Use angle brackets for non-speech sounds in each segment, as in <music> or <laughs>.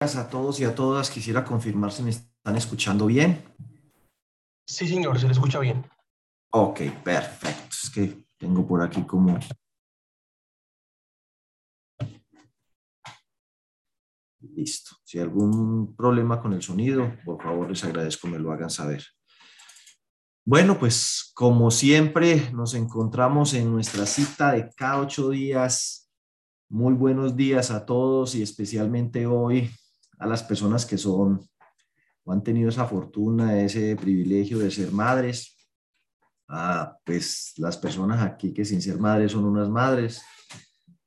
a todos y a todas. Quisiera confirmar si me están escuchando bien. Sí, señor, se le escucha bien. Ok, perfecto. Es que tengo por aquí como... Listo. Si hay algún problema con el sonido, por favor les agradezco me lo hagan saber. Bueno, pues como siempre nos encontramos en nuestra cita de cada ocho días. Muy buenos días a todos y especialmente hoy a las personas que son o han tenido esa fortuna, ese privilegio de ser madres. Ah, pues las personas aquí que sin ser madres son unas madres.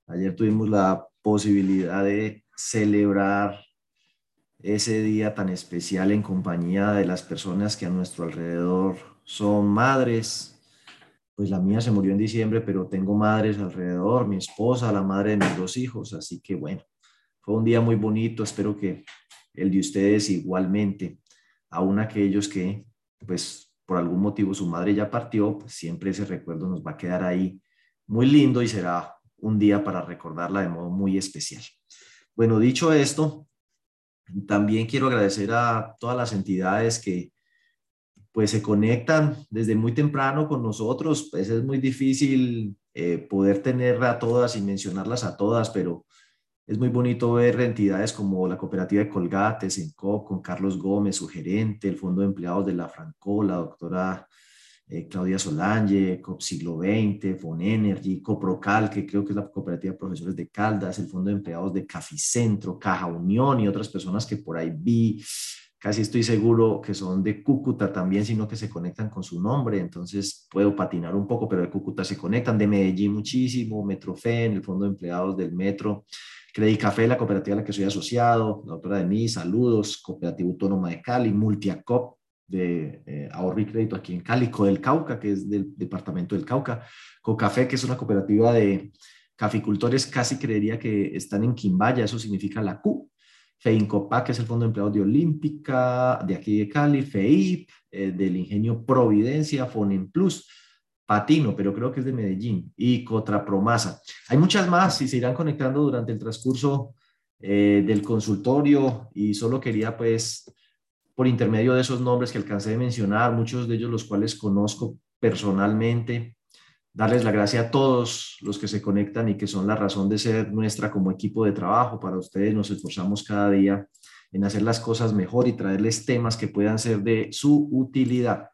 Ayer tuvimos la posibilidad de celebrar ese día tan especial en compañía de las personas que a nuestro alrededor son madres. Pues la mía se murió en diciembre, pero tengo madres alrededor, mi esposa, la madre de mis dos hijos, así que bueno, un día muy bonito, espero que el de ustedes igualmente, aún aquellos que, pues, por algún motivo su madre ya partió, pues siempre ese recuerdo nos va a quedar ahí muy lindo y será un día para recordarla de modo muy especial. Bueno, dicho esto, también quiero agradecer a todas las entidades que pues se conectan desde muy temprano con nosotros. Pues es muy difícil eh, poder tener a todas y mencionarlas a todas, pero es muy bonito ver entidades como la Cooperativa de Colgates, en con Carlos Gómez, su gerente, el Fondo de Empleados de la Franco, la doctora eh, Claudia Solange, COP Siglo XX, Fonenergy, Coprocal, que creo que es la Cooperativa de Profesores de Caldas, el Fondo de Empleados de Caficentro, Caja Unión y otras personas que por ahí vi, casi estoy seguro que son de Cúcuta también, sino que se conectan con su nombre, entonces puedo patinar un poco, pero de Cúcuta se conectan, de Medellín muchísimo, Metrofen, el Fondo de Empleados del Metro, Credit Café, la cooperativa a la que soy asociado, la doctora Denise, saludos, Cooperativa Autónoma de Cali, Multiacop de eh, ahorro y crédito aquí en Cali, del Cauca, que es del departamento del Cauca, Cocafé, que es una cooperativa de caficultores, casi creería que están en Quimbaya, eso significa la Q, FEINCOPA, que es el Fondo de Empleados de Olímpica, de aquí de Cali, FEIP, eh, del Ingenio Providencia, Fonen Plus, Patino, pero creo que es de Medellín, y Cotrapromasa. Hay muchas más y se irán conectando durante el transcurso eh, del consultorio y solo quería pues por intermedio de esos nombres que alcancé de mencionar, muchos de ellos los cuales conozco personalmente, darles la gracia a todos los que se conectan y que son la razón de ser nuestra como equipo de trabajo. Para ustedes nos esforzamos cada día en hacer las cosas mejor y traerles temas que puedan ser de su utilidad.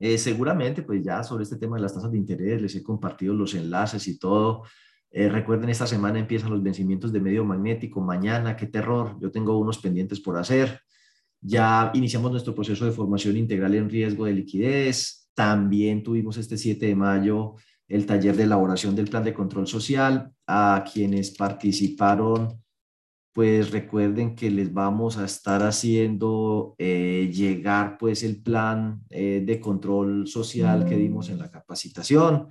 Eh, seguramente, pues ya sobre este tema de las tasas de interés les he compartido los enlaces y todo. Eh, recuerden, esta semana empiezan los vencimientos de medio magnético. Mañana, qué terror. Yo tengo unos pendientes por hacer. Ya iniciamos nuestro proceso de formación integral en riesgo de liquidez. También tuvimos este 7 de mayo el taller de elaboración del plan de control social. A quienes participaron pues recuerden que les vamos a estar haciendo eh, llegar pues el plan eh, de control social que dimos en la capacitación,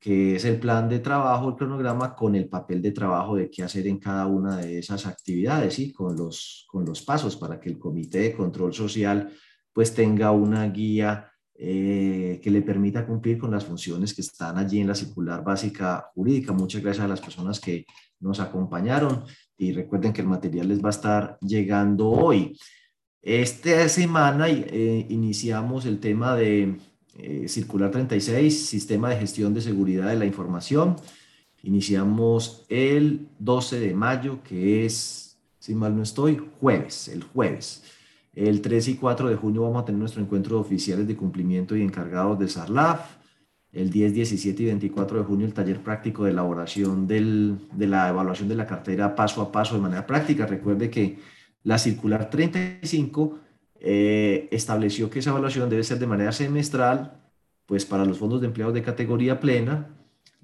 que es el plan de trabajo, el cronograma con el papel de trabajo de qué hacer en cada una de esas actividades y con los, con los pasos para que el comité de control social pues tenga una guía eh, que le permita cumplir con las funciones que están allí en la circular básica jurídica. Muchas gracias a las personas que nos acompañaron y recuerden que el material les va a estar llegando hoy. Esta semana eh, iniciamos el tema de eh, Circular 36, Sistema de Gestión de Seguridad de la Información. Iniciamos el 12 de mayo, que es, si mal no estoy, jueves, el jueves. El 3 y 4 de junio vamos a tener nuestro encuentro de oficiales de cumplimiento y encargados de SARLAF el 10, 17 y 24 de junio el taller práctico de elaboración del, de la evaluación de la cartera paso a paso de manera práctica. Recuerde que la circular 35 eh, estableció que esa evaluación debe ser de manera semestral, pues para los fondos de empleados de categoría plena,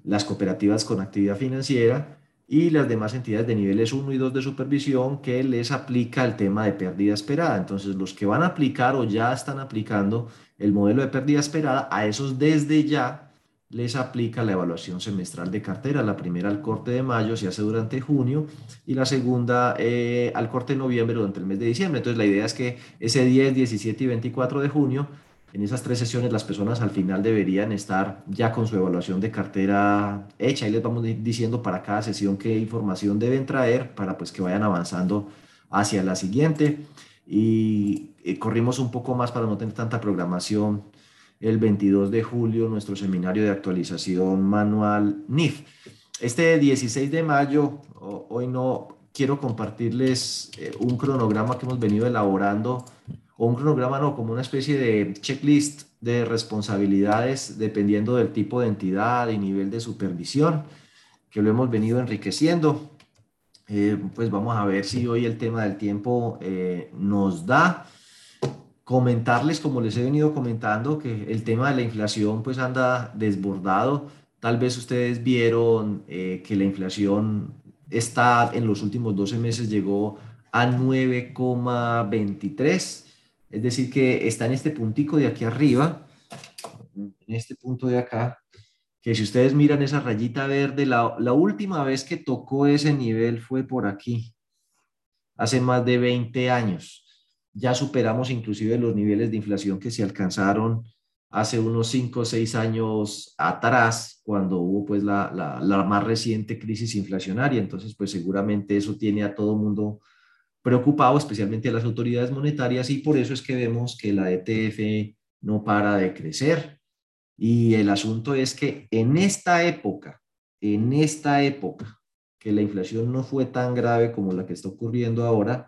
las cooperativas con actividad financiera y las demás entidades de niveles 1 y 2 de supervisión que les aplica el tema de pérdida esperada. Entonces, los que van a aplicar o ya están aplicando el modelo de pérdida esperada, a esos desde ya les aplica la evaluación semestral de cartera. La primera al corte de mayo se hace durante junio y la segunda eh, al corte de noviembre durante el mes de diciembre. Entonces, la idea es que ese 10, 17 y 24 de junio en esas tres sesiones las personas al final deberían estar ya con su evaluación de cartera hecha y les vamos diciendo para cada sesión qué información deben traer para pues que vayan avanzando hacia la siguiente y eh, corrimos un poco más para no tener tanta programación. El 22 de julio, nuestro seminario de actualización manual NIF. Este 16 de mayo, hoy no quiero compartirles eh, un cronograma que hemos venido elaborando, o un cronograma no, como una especie de checklist de responsabilidades dependiendo del tipo de entidad y nivel de supervisión, que lo hemos venido enriqueciendo. Eh, pues vamos a ver si hoy el tema del tiempo eh, nos da. Comentarles, como les he venido comentando, que el tema de la inflación pues anda desbordado. Tal vez ustedes vieron que la inflación está en los últimos 12 meses llegó a 9,23, es decir, que está en este puntico de aquí arriba, en este punto de acá, que si ustedes miran esa rayita verde, la, la última vez que tocó ese nivel fue por aquí, hace más de 20 años. Ya superamos inclusive los niveles de inflación que se alcanzaron hace unos 5 o 6 años atrás, cuando hubo pues la, la, más reciente crisis inflacionaria. Entonces, pues seguramente eso tiene a todo mundo preocupado, especialmente a las autoridades monetarias, y por eso es que vemos que la ETF no para de crecer. Y el asunto es que en esta época, en esta época, que la inflación no fue tan grave como la que está ocurriendo ahora,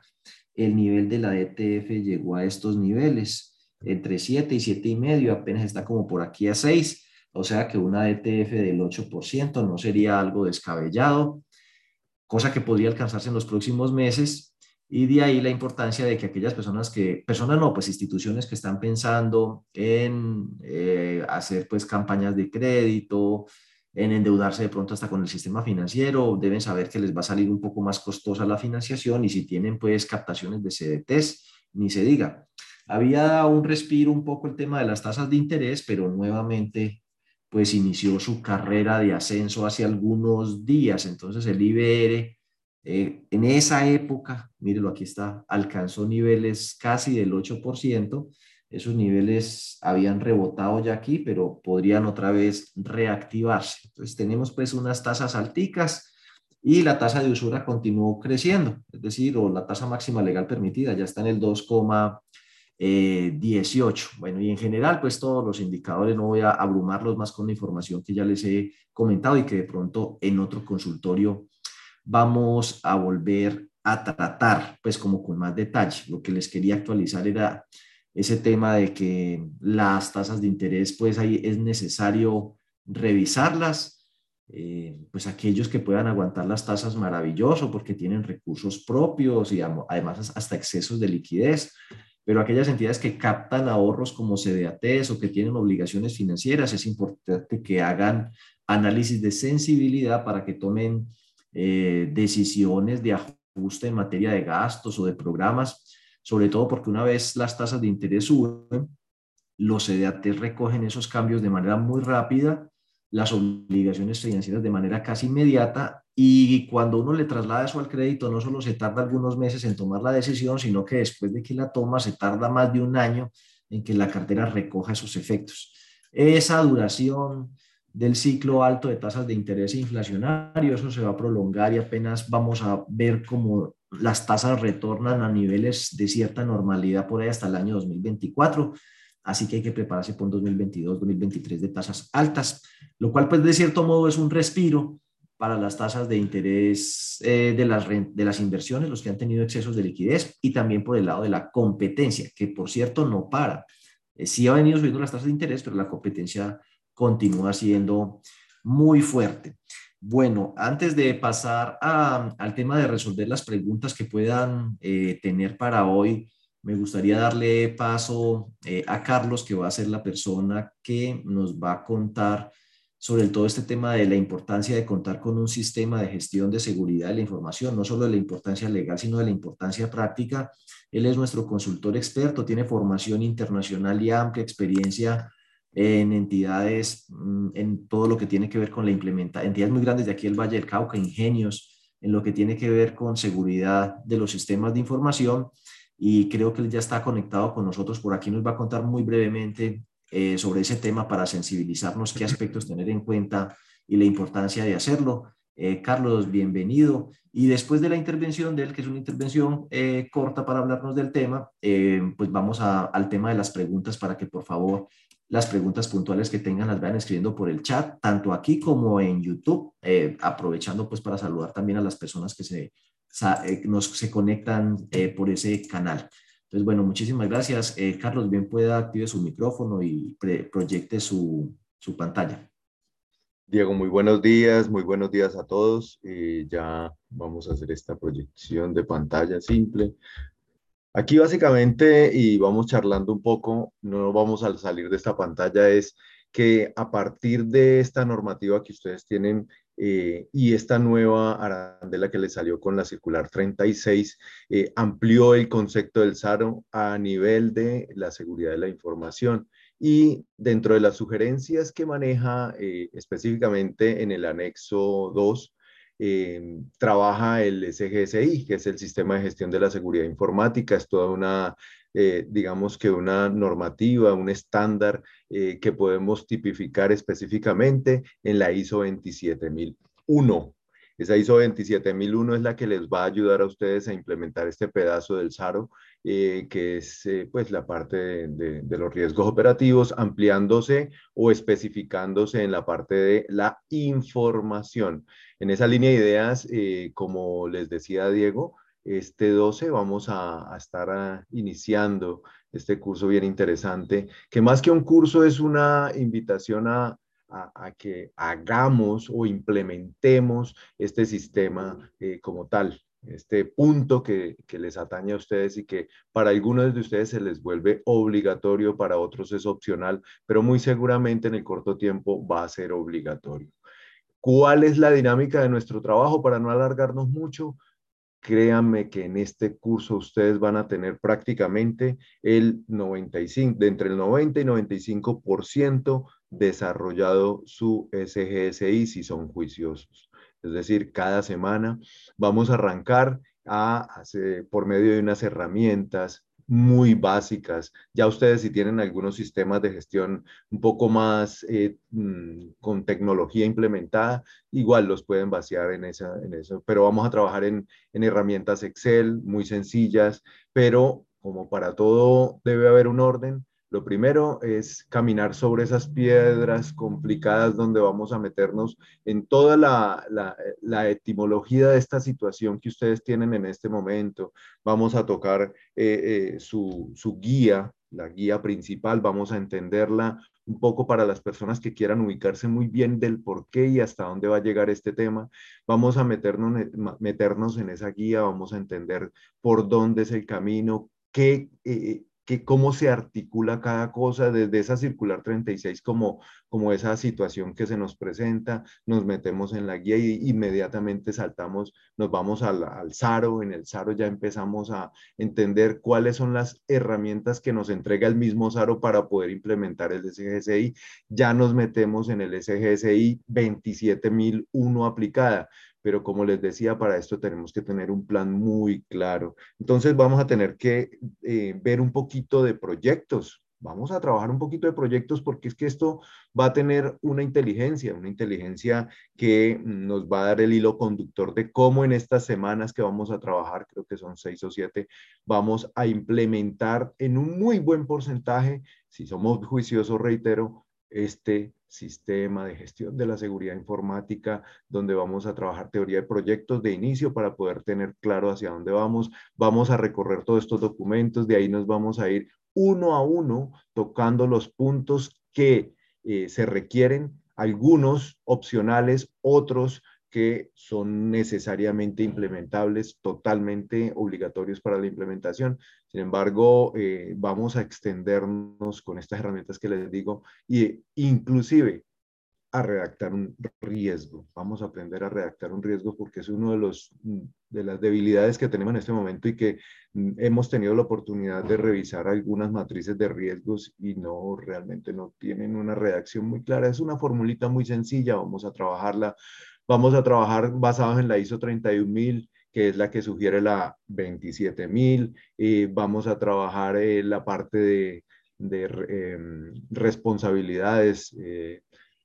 el nivel de la ETF llegó a estos niveles entre 7 y 7 y medio, apenas está como por aquí a 6, o sea que una ETF del 8% no sería algo descabellado, cosa que podría alcanzarse en los próximos meses. Y de ahí la importancia de que aquellas personas que, personas no, pues instituciones que están pensando en eh, hacer pues campañas de crédito, en endeudarse de pronto hasta con el sistema financiero, deben saber que les va a salir un poco más costosa la financiación y si tienen pues captaciones de CDTs, ni se diga. Había un respiro un poco el tema de las tasas de interés, pero nuevamente pues inició su carrera de ascenso hace algunos días. Entonces el IBR eh, en esa época, mírelo aquí está, alcanzó niveles casi del 8%. Esos niveles habían rebotado ya aquí, pero podrían otra vez reactivarse. Entonces tenemos pues unas tasas alticas y la tasa de usura continuó creciendo, es decir, o la tasa máxima legal permitida ya está en el 2, 18. Eh, bueno, y en general, pues todos los indicadores, no voy a abrumarlos más con la información que ya les he comentado y que de pronto en otro consultorio vamos a volver a tratar, pues como con más detalle. Lo que les quería actualizar era ese tema de que las tasas de interés, pues ahí es necesario revisarlas. Eh, pues aquellos que puedan aguantar las tasas maravilloso porque tienen recursos propios y además hasta excesos de liquidez pero aquellas entidades que captan ahorros como CDATs o que tienen obligaciones financieras, es importante que hagan análisis de sensibilidad para que tomen eh, decisiones de ajuste en materia de gastos o de programas, sobre todo porque una vez las tasas de interés suben, los CDATs recogen esos cambios de manera muy rápida, las obligaciones financieras de manera casi inmediata y cuando uno le traslada eso al crédito, no solo se tarda algunos meses en tomar la decisión, sino que después de que la toma se tarda más de un año en que la cartera recoja esos efectos. Esa duración del ciclo alto de tasas de interés inflacionario, eso se va a prolongar y apenas vamos a ver cómo las tasas retornan a niveles de cierta normalidad por ahí hasta el año 2024. Así que hay que prepararse por un 2022, 2023 de tasas altas, lo cual pues de cierto modo es un respiro para las tasas de interés eh, de, las, de las inversiones, los que han tenido excesos de liquidez, y también por el lado de la competencia, que por cierto no para. Eh, sí ha venido subiendo las tasas de interés, pero la competencia continúa siendo muy fuerte. Bueno, antes de pasar al tema de resolver las preguntas que puedan eh, tener para hoy, me gustaría darle paso a Carlos, que va a ser la persona que nos va a contar sobre todo este tema de la importancia de contar con un sistema de gestión de seguridad de la información, no solo de la importancia legal, sino de la importancia práctica. Él es nuestro consultor experto, tiene formación internacional y amplia experiencia en entidades, mm, en todo lo que tiene que ver con la implementación, entidades muy grandes de aquí el Valle del Cauca, ingenios, en lo que tiene que ver con seguridad de los sistemas de información y creo que él ya está conectado con nosotros por aquí, nos va a contar muy brevemente eh, sobre ese tema para sensibilizarnos qué aspectos tener en cuenta y la importancia de hacerlo. Eh, Carlos, bienvenido. Y después de la intervención de él, que es una intervención eh, corta para hablarnos del tema, pues vamos al tema de las preguntas para que por favor las preguntas puntuales que tengan las vayan escribiendo por el chat, tanto aquí como en YouTube, aprovechando pues para saludar también a las personas que se, nos, se conectan por ese canal. Entonces, bueno, muchísimas gracias. Eh, Carlos, bien pueda active su micrófono y proyecte su, su, pantalla. Diego, muy buenos días, muy buenos días a todos. Eh, ya vamos a hacer esta proyección de pantalla simple. Aquí básicamente, y vamos charlando un poco, no vamos a salir de esta pantalla, es que a partir de esta normativa que ustedes tienen eh, y esta nueva arandela que le salió con la circular 36 eh, amplió el concepto del SARO a nivel de la seguridad de la información. Y dentro de las sugerencias que maneja eh, específicamente en el anexo 2, trabaja el SGSI, que es el Sistema de Gestión de la Seguridad Informática. Es toda una eh, digamos que una normativa, un estándar eh, que podemos tipificar específicamente en la ISO 27001. Esa ISO 27001 es la que les va a ayudar a ustedes a implementar este pedazo del SARO, eh, que es pues la parte de, los riesgos operativos, ampliándose o especificándose en la parte de la información. En esa línea de ideas, como les decía Diego, este 12 vamos a, estar ah, iniciando este curso bien interesante, que más que un curso es una invitación a, que hagamos o implementemos este sistema eh, como tal, este punto que, que, les atañe a ustedes y que para algunos de ustedes se les vuelve obligatorio, para otros es opcional, pero muy seguramente en el corto tiempo va a ser obligatorio. ¿Cuál es la dinámica de nuestro trabajo para no alargarnos mucho? créanme que en este curso ustedes van a tener prácticamente el 95, de entre el 90 y 95% desarrollado su SGSI si son juiciosos. Es decir, cada semana vamos a arrancar a, por medio de unas herramientas, muy básicas. Ya ustedes si tienen algunos sistemas de gestión un poco más eh, mm, con tecnología implementada, igual los pueden vaciar en, eso. Pero vamos a trabajar en herramientas Excel muy sencillas, pero como para todo debe haber un orden, lo primero es caminar sobre esas piedras complicadas donde vamos a meternos en toda la, etimología de esta situación que ustedes tienen en este momento. Vamos a tocar eh, eh, su, su guía, la guía principal, vamos a entenderla un poco para las personas que quieran ubicarse muy bien del por qué y hasta dónde va a llegar este tema. Vamos a meternos, meternos en esa guía, vamos a entender por dónde es el camino, qué, eh, que cómo se articula cada cosa desde esa circular 36 como, como esa situación que se nos presenta, nos metemos en la guía y inmediatamente saltamos, nos vamos al, al SARO, en el SARO ya empezamos a entender cuáles son las herramientas que nos entrega el mismo SARO para poder implementar el SGSI, ya nos metemos en el SGSI 27001 aplicada, pero como les decía, para esto tenemos que tener un plan muy claro. Entonces vamos a tener que eh, ver un poquito de proyectos. Vamos a trabajar un poquito de proyectos porque es que esto va a tener una inteligencia, una inteligencia que nos va a dar el hilo conductor de cómo en estas semanas que vamos a trabajar, creo que son seis o siete, vamos a implementar en un muy buen porcentaje, si somos juiciosos, reitero, este sistema de gestión de la seguridad informática, donde vamos a trabajar teoría de proyectos de inicio para poder tener claro hacia dónde vamos. Vamos a recorrer todos estos documentos, de ahí nos vamos a ir uno a uno tocando los puntos que eh, se requieren, algunos opcionales, otros que son necesariamente implementables, totalmente obligatorios para la implementación. Sin embargo, eh, vamos a extendernos con estas herramientas que les digo e inclusive a redactar un riesgo. Vamos a aprender a redactar un riesgo porque es uno de, los, de las debilidades que tenemos en este momento y que mm, hemos tenido la oportunidad de revisar algunas matrices de riesgos y no realmente no tienen una redacción muy clara. Es una formulita muy sencilla, vamos a trabajarla Vamos a trabajar basados en la ISO 31000, que es la que sugiere la 27000. y vamos a trabajar en la parte de, em, responsabilidades eh,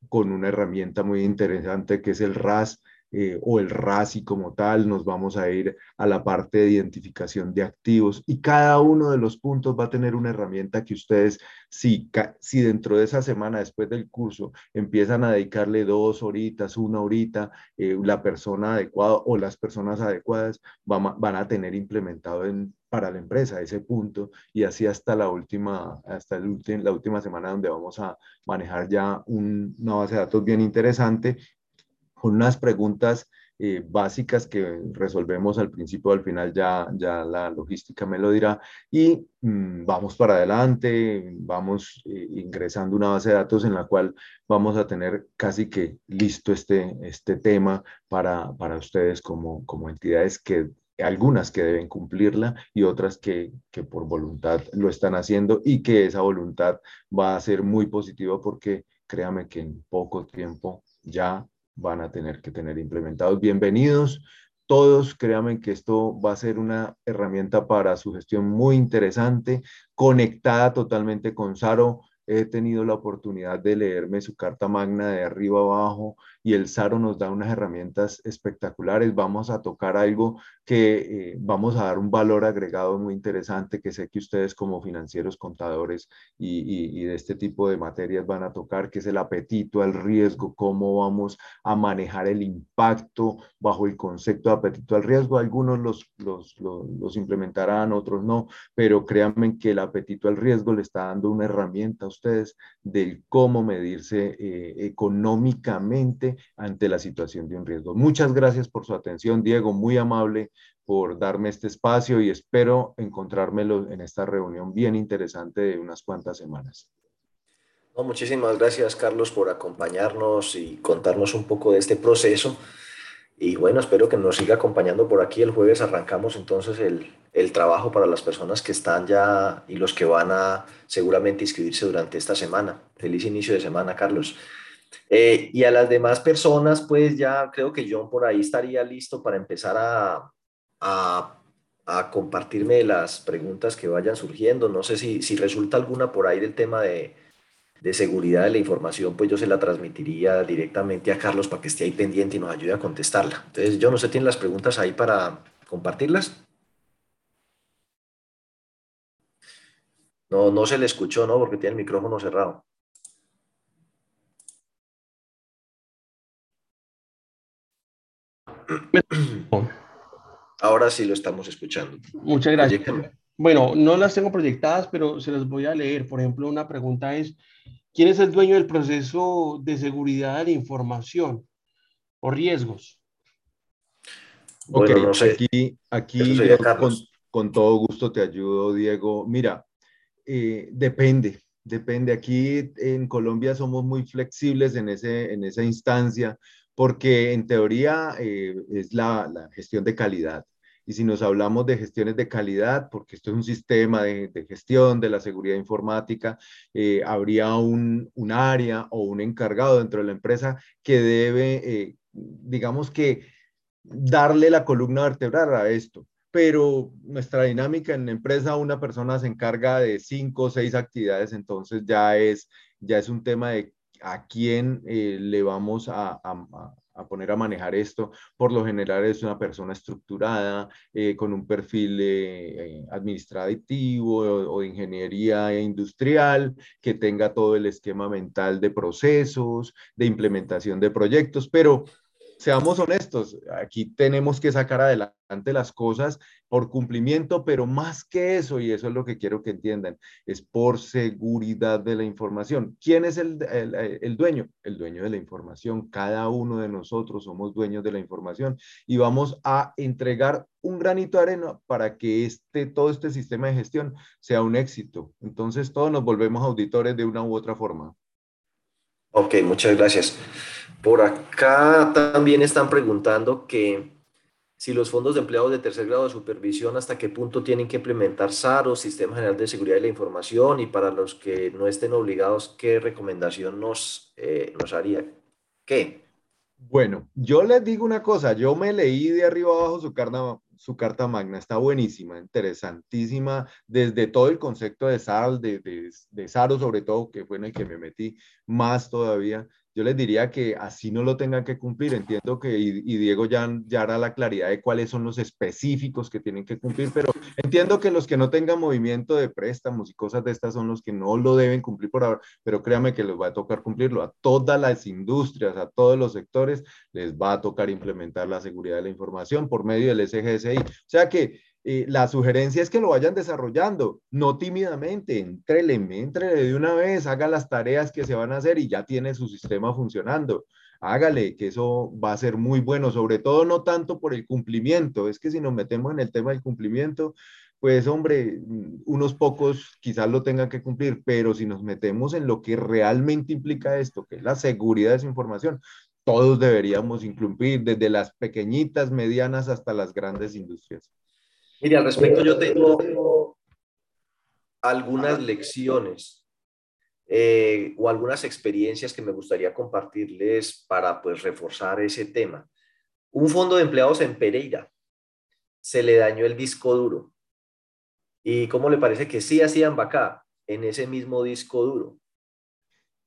con una herramienta muy interesante que es el RAS. Eh, o el RASI como tal, nos vamos a ir a la parte de identificación de activos y cada uno de los puntos va a tener una herramienta que ustedes, si, si dentro de esa semana, después del curso, empiezan a dedicarle dos horitas, una horita, eh, la persona adecuada o las personas adecuadas van, van a tener implementado en, para la empresa ese punto y así hasta la última, hasta el la última semana donde vamos a manejar ya una base de datos bien interesante con unas preguntas eh, básicas que resolvemos al principio, al final ya, ya la logística me lo dirá, y mm, vamos para adelante, vamos eh, ingresando una base de datos en la cual vamos a tener casi que listo este, este tema para, para ustedes como, como entidades que algunas que deben cumplirla y otras que, que, por voluntad lo están haciendo y que esa voluntad va a ser muy positiva porque créame que en poco tiempo ya van a tener que tener implementados. Bienvenidos todos, créanme que esto va a ser una herramienta para su gestión muy interesante, conectada totalmente con Saro. He tenido la oportunidad de leerme su carta magna de arriba abajo y el SARO nos da unas herramientas espectaculares. Vamos a tocar algo que eh, vamos a dar un valor agregado muy interesante que sé que ustedes como financieros, contadores y, de este tipo de materias van a tocar, que es el apetito al riesgo, cómo vamos a manejar el impacto bajo el concepto de apetito al riesgo. Algunos los, implementarán, otros no, pero créanme que el apetito al riesgo le está dando una herramienta a ustedes del cómo medirse eh, económicamente ante la situación de un riesgo. Muchas gracias por su atención, Diego, muy amable por darme este espacio y espero encontrármelo en esta reunión bien interesante de unas cuantas semanas. muchísimas gracias, Carlos, por acompañarnos y contarnos un poco de este proceso. Y bueno, espero que nos siga acompañando por aquí. El jueves arrancamos entonces el, el, trabajo para las personas que están ya y los que van a seguramente inscribirse durante esta semana. Feliz inicio de semana, Carlos. Eh, y a las demás personas, pues ya creo que John por ahí estaría listo para empezar a, a, compartirme las preguntas que vayan surgiendo. No sé si, si resulta alguna por ahí del tema de, de seguridad de la información, pues yo se la transmitiría directamente a Carlos para que esté ahí pendiente y nos ayude a contestarla. Entonces, yo no sé, ¿tienen las preguntas ahí para compartirlas? No, no se le escuchó, ¿no? Porque tiene el micrófono cerrado. Ahora sí lo estamos escuchando. Muchas gracias. Bueno, no las tengo proyectadas, pero se las voy a leer. Por ejemplo, una pregunta es, ¿quién es el dueño del proceso de seguridad de la información o riesgos? ok, no sé. aquí, aquí con, todo gusto te ayudo, Diego. Mira, eh, depende, depende. Aquí en Colombia somos muy flexibles en, ese, en esa instancia porque en teoría eh, es la, gestión de calidad. Y si nos hablamos de gestiones de calidad, porque esto es un sistema de, gestión de la seguridad informática, eh, habría un, área o un encargado dentro de la empresa que debe, eh, digamos que, darle la columna vertebral a esto. Pero nuestra dinámica en la empresa, una persona se encarga de cinco o seis actividades, entonces ya es, ya es un tema de a quién eh, le vamos a, poner a manejar esto. Por lo general es una persona estructurada, eh, con un perfil eh, administrativo o, de ingeniería industrial, que tenga todo el esquema mental de procesos, de implementación de proyectos, pero seamos honestos, aquí tenemos que sacar adelante las cosas por cumplimiento, pero más que eso, y eso es lo que quiero que entiendan, es por seguridad de la información. ¿Quién es el, el, dueño? El dueño de la información. Cada uno de nosotros somos dueños de la información y vamos a entregar un granito de arena para que este, todo este sistema de gestión sea un éxito. Entonces, todos nos volvemos auditores de una u otra forma. Ok, muchas gracias. Por acá también están preguntando que si los fondos de empleados de tercer grado de supervisión, hasta qué punto tienen que implementar SARO, Sistema General de Seguridad de la Información, y para los que no estén obligados, ¿qué recomendación nos, eh, nos haría? ¿Qué? Bueno, yo les digo una cosa, yo me leí de arriba abajo su carta, su carta magna, está buenísima, interesantísima, desde todo el concepto de SAR, de, de, de SARO sobre todo, que fue en el que me metí más todavía, yo les diría que así no lo tengan que cumplir. Entiendo que, y, Diego ya, ya hará la claridad de cuáles son los específicos que tienen que cumplir, pero entiendo que los que no tengan movimiento de préstamos y cosas de estas son los que no lo deben cumplir por ahora, pero créame que les va a tocar cumplirlo. A todas las industrias, a todos los sectores, les va a tocar implementar la seguridad de la información por medio del SGSI. O sea que eh, la sugerencia es que lo vayan desarrollando, no tímidamente, entrele, entrele de una vez, haga las tareas que se van a hacer y ya tiene su sistema funcionando. Hágale, que eso va a ser muy bueno, sobre todo no tanto por el cumplimiento, es que si nos metemos en el tema del cumplimiento, pues hombre, unos pocos quizás lo tengan que cumplir, pero si nos metemos en lo que realmente implica esto, que es la seguridad de esa información, todos deberíamos incluir desde las pequeñitas, medianas hasta las grandes industrias. Mire, al respecto yo tengo algunas lecciones eh, o algunas experiencias que me gustaría compartirles para pues reforzar ese tema. Un fondo de empleados en Pereira se le dañó el disco duro. ¿Y cómo le parece que sí hacían backup en ese mismo disco duro?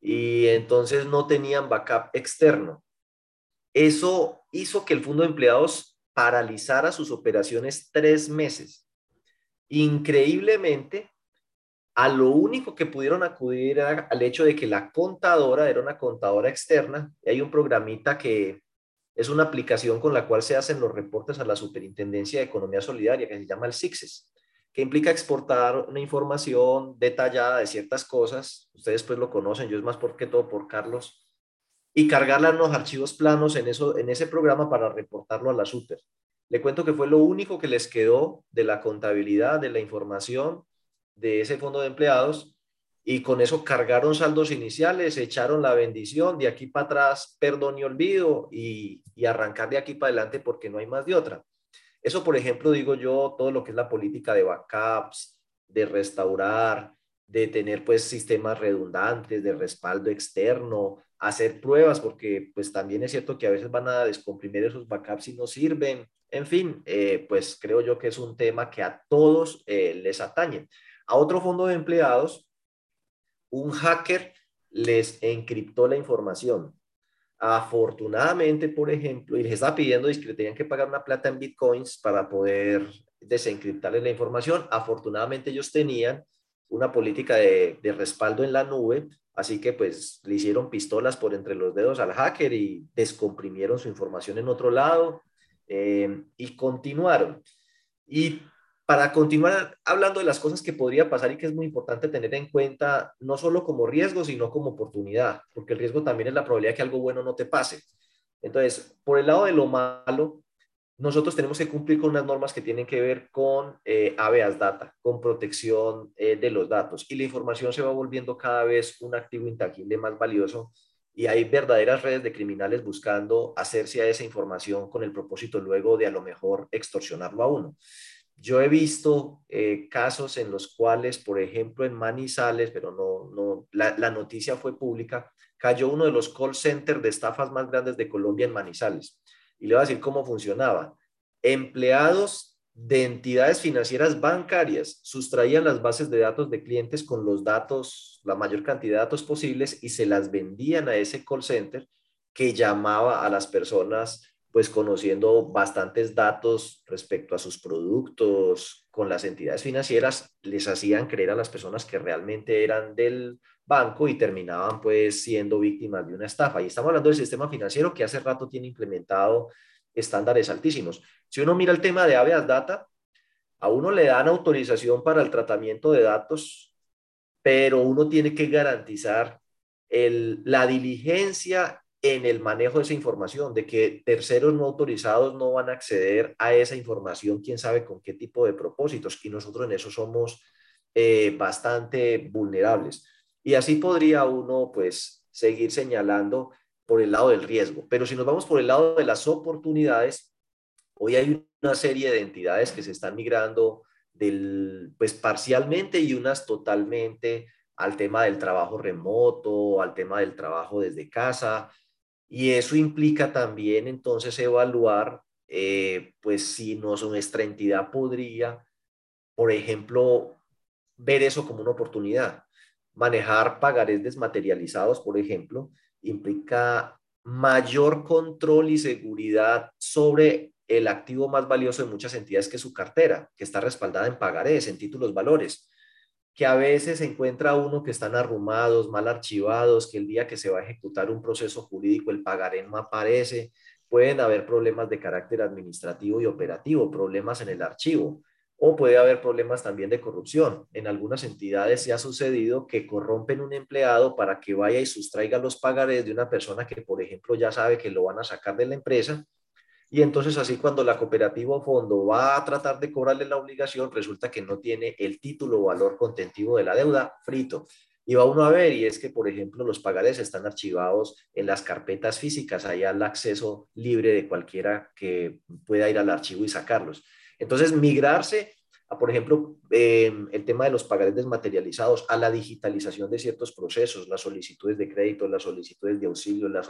Y entonces no tenían backup externo. Eso hizo que el fondo de empleados paralizara sus operaciones tres meses. Increíblemente, a lo único que pudieron acudir al hecho de que la contadora era una contadora externa y hay un programita que es una aplicación con la cual se hacen los reportes a la Superintendencia de Economía Solidaria que se llama el SIXES, que implica exportar una información detallada de ciertas cosas. Ustedes pues lo conocen, yo es más porque todo por Carlos y cargarla en los archivos planos en, eso, en ese programa para reportarlo a la super. Le cuento que fue lo único que les quedó de la contabilidad, de la información de ese fondo de empleados y con eso cargaron saldos iniciales, echaron la bendición, de aquí para atrás, perdón y olvido y, y arrancar de aquí para adelante porque no hay más de otra. Eso, por ejemplo, digo yo, todo lo que es la política de backups, de restaurar, de tener pues sistemas redundantes, de respaldo externo, hacer pruebas, porque pues también es cierto que a veces van a descomprimir esos backups y no sirven. En fin, eh, pues creo yo que es un tema que a todos eh, les atañe. A otro fondo de empleados, un hacker les encriptó la información. Afortunadamente, por ejemplo, y les estaba pidiendo que tenían que pagar una plata en bitcoins para poder desencriptarles la información. Afortunadamente ellos tenían una política de, de respaldo en la nube Así que pues le hicieron pistolas por entre los dedos al hacker y descomprimieron su información en otro lado eh, y continuaron. Y para continuar hablando de las cosas que podría pasar y que es muy importante tener en cuenta, no solo como riesgo, sino como oportunidad, porque el riesgo también es la probabilidad que algo bueno no te pase. Entonces, por el lado de lo malo, nosotros tenemos que cumplir con unas normas que tienen que ver con eh, data, con protección eh, de los datos. Y la información se va volviendo cada vez un activo intangible más valioso y hay verdaderas redes de criminales buscando hacerse a esa información con el propósito luego de a lo mejor extorsionarlo a uno. Yo he visto eh, casos en los cuales, por ejemplo, en Manizales, pero no, no la, la noticia fue pública, cayó uno de los call centers de estafas más grandes de Colombia en Manizales y le voy a decir cómo funcionaba. Empleados de entidades financieras bancarias sustraían las bases de datos de clientes con los datos, la mayor cantidad de datos posibles y se las vendían a ese call center que llamaba a las personas pues conociendo bastantes datos respecto a sus productos con las entidades financieras, les hacían creer a las personas que realmente eran del banco y terminaban pues siendo víctimas de una estafa. Y estamos hablando del sistema financiero que hace rato tiene implementado estándares altísimos. Si uno mira el tema de habeas data, a uno le dan autorización para el tratamiento de datos, pero uno tiene que garantizar el, la diligencia en el manejo de esa información, de que terceros no autorizados no van a acceder a esa información, quién sabe con qué tipo de propósitos, y nosotros en eso somos eh, bastante vulnerables. Y así podría uno, pues, seguir señalando por el lado del riesgo. Pero si nos vamos por el lado de las oportunidades, hoy hay una serie de entidades que se están migrando del, pues, parcialmente y unas totalmente al tema del trabajo remoto, al tema del trabajo desde casa. Y eso implica también entonces evaluar, eh, pues, si nuestra entidad podría, por ejemplo, ver eso como una oportunidad. Manejar pagarés desmaterializados, por ejemplo, implica mayor control y seguridad sobre el activo más valioso de muchas entidades que su cartera, que está respaldada en pagarés, en títulos valores, que a veces se encuentra uno que están arrumados, mal archivados, que el día que se va a ejecutar un proceso jurídico el pagaré no aparece, pueden haber problemas de carácter administrativo y operativo, problemas en el archivo, o puede haber problemas también de corrupción. En algunas entidades se ha sucedido que corrompen un empleado para que vaya y sustraiga los pagarés de una persona que, por ejemplo, ya sabe que lo van a sacar de la empresa. Y entonces así cuando la cooperativa o fondo va a tratar de cobrarle la obligación, resulta que no tiene el título o valor contentivo de la deuda frito. Y va uno a ver, y es que, por ejemplo, los pagarés están archivados en las carpetas físicas, hay el acceso libre de cualquiera que pueda ir al archivo y sacarlos. Entonces, migrarse a, por ejemplo, em, el tema de los pagarés desmaterializados, a la digitalización de ciertos procesos, las solicitudes de crédito, las solicitudes de auxilio, las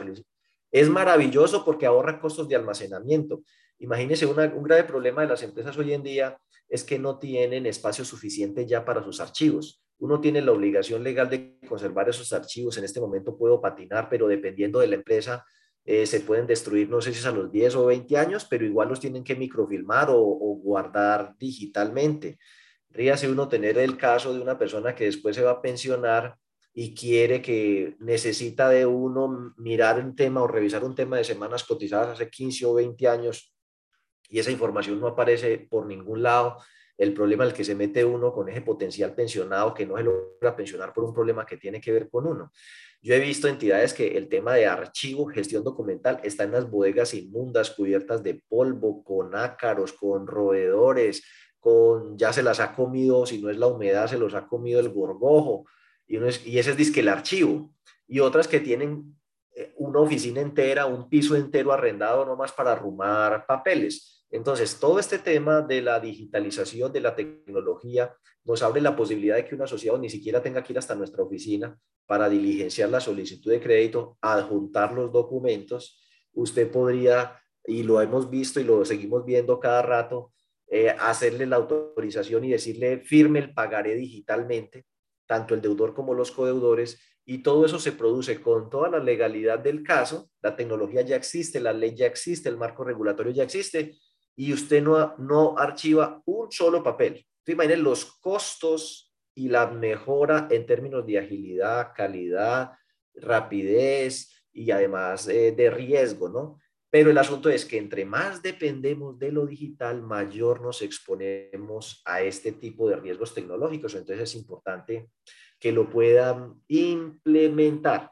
es maravilloso porque ahorra costos de almacenamiento. Imagínense, un grave problema de las empresas hoy en día es que no tienen espacio suficiente ya para sus archivos uno tiene la obligación legal de conservar esos archivos. En este momento puedo patinar, pero dependiendo de la empresa, eh, se pueden destruir, no sé si a los 10 o 20 años, pero igual los tienen que microfilmar o, guardar digitalmente. Ríase uno tener el caso de una persona que después se va a pensionar y quiere que necesita de uno mirar un tema o revisar un tema de semanas cotizadas hace 15 o 20 años y esa información no aparece por ningún lado el problema al que se mete uno con ese potencial pensionado que no se logra pensionar por un problema que tiene que ver con uno. Yo he visto entidades que el tema de archivo, gestión documental, está en las bodegas inmundas, cubiertas de polvo, con ácaros, con roedores, con ya se las ha comido, si no es la humedad, se los ha comido el gorgojo, y, uno y ese es disque el archivo. Y otras que tienen eh, una oficina entera, un piso entero arrendado nomás para arrumar papeles. Entonces, todo este tema de la digitalización de la tecnología nos abre la posibilidad de que un asociado ni siquiera tenga que ir hasta nuestra oficina para diligenciar la solicitud de crédito, adjuntar los documentos. Usted podría, y lo hemos visto y lo seguimos viendo cada rato, eh, hacerle la autorización y decirle firme el pagaré digitalmente, tanto el deudor como los codeudores, y todo eso se produce con toda la legalidad del caso, la tecnología ya existe, la ley ya existe, el marco regulatorio ya existe, y usted no, no archiva un solo papel. Imaginen los costos y la mejora en términos de agilidad, calidad, rapidez y además eh, de riesgo, ¿no? Pero el asunto es que entre más dependemos de lo digital, mayor nos exponemos a este tipo de riesgos tecnológicos. Entonces es importante que lo puedan implementar.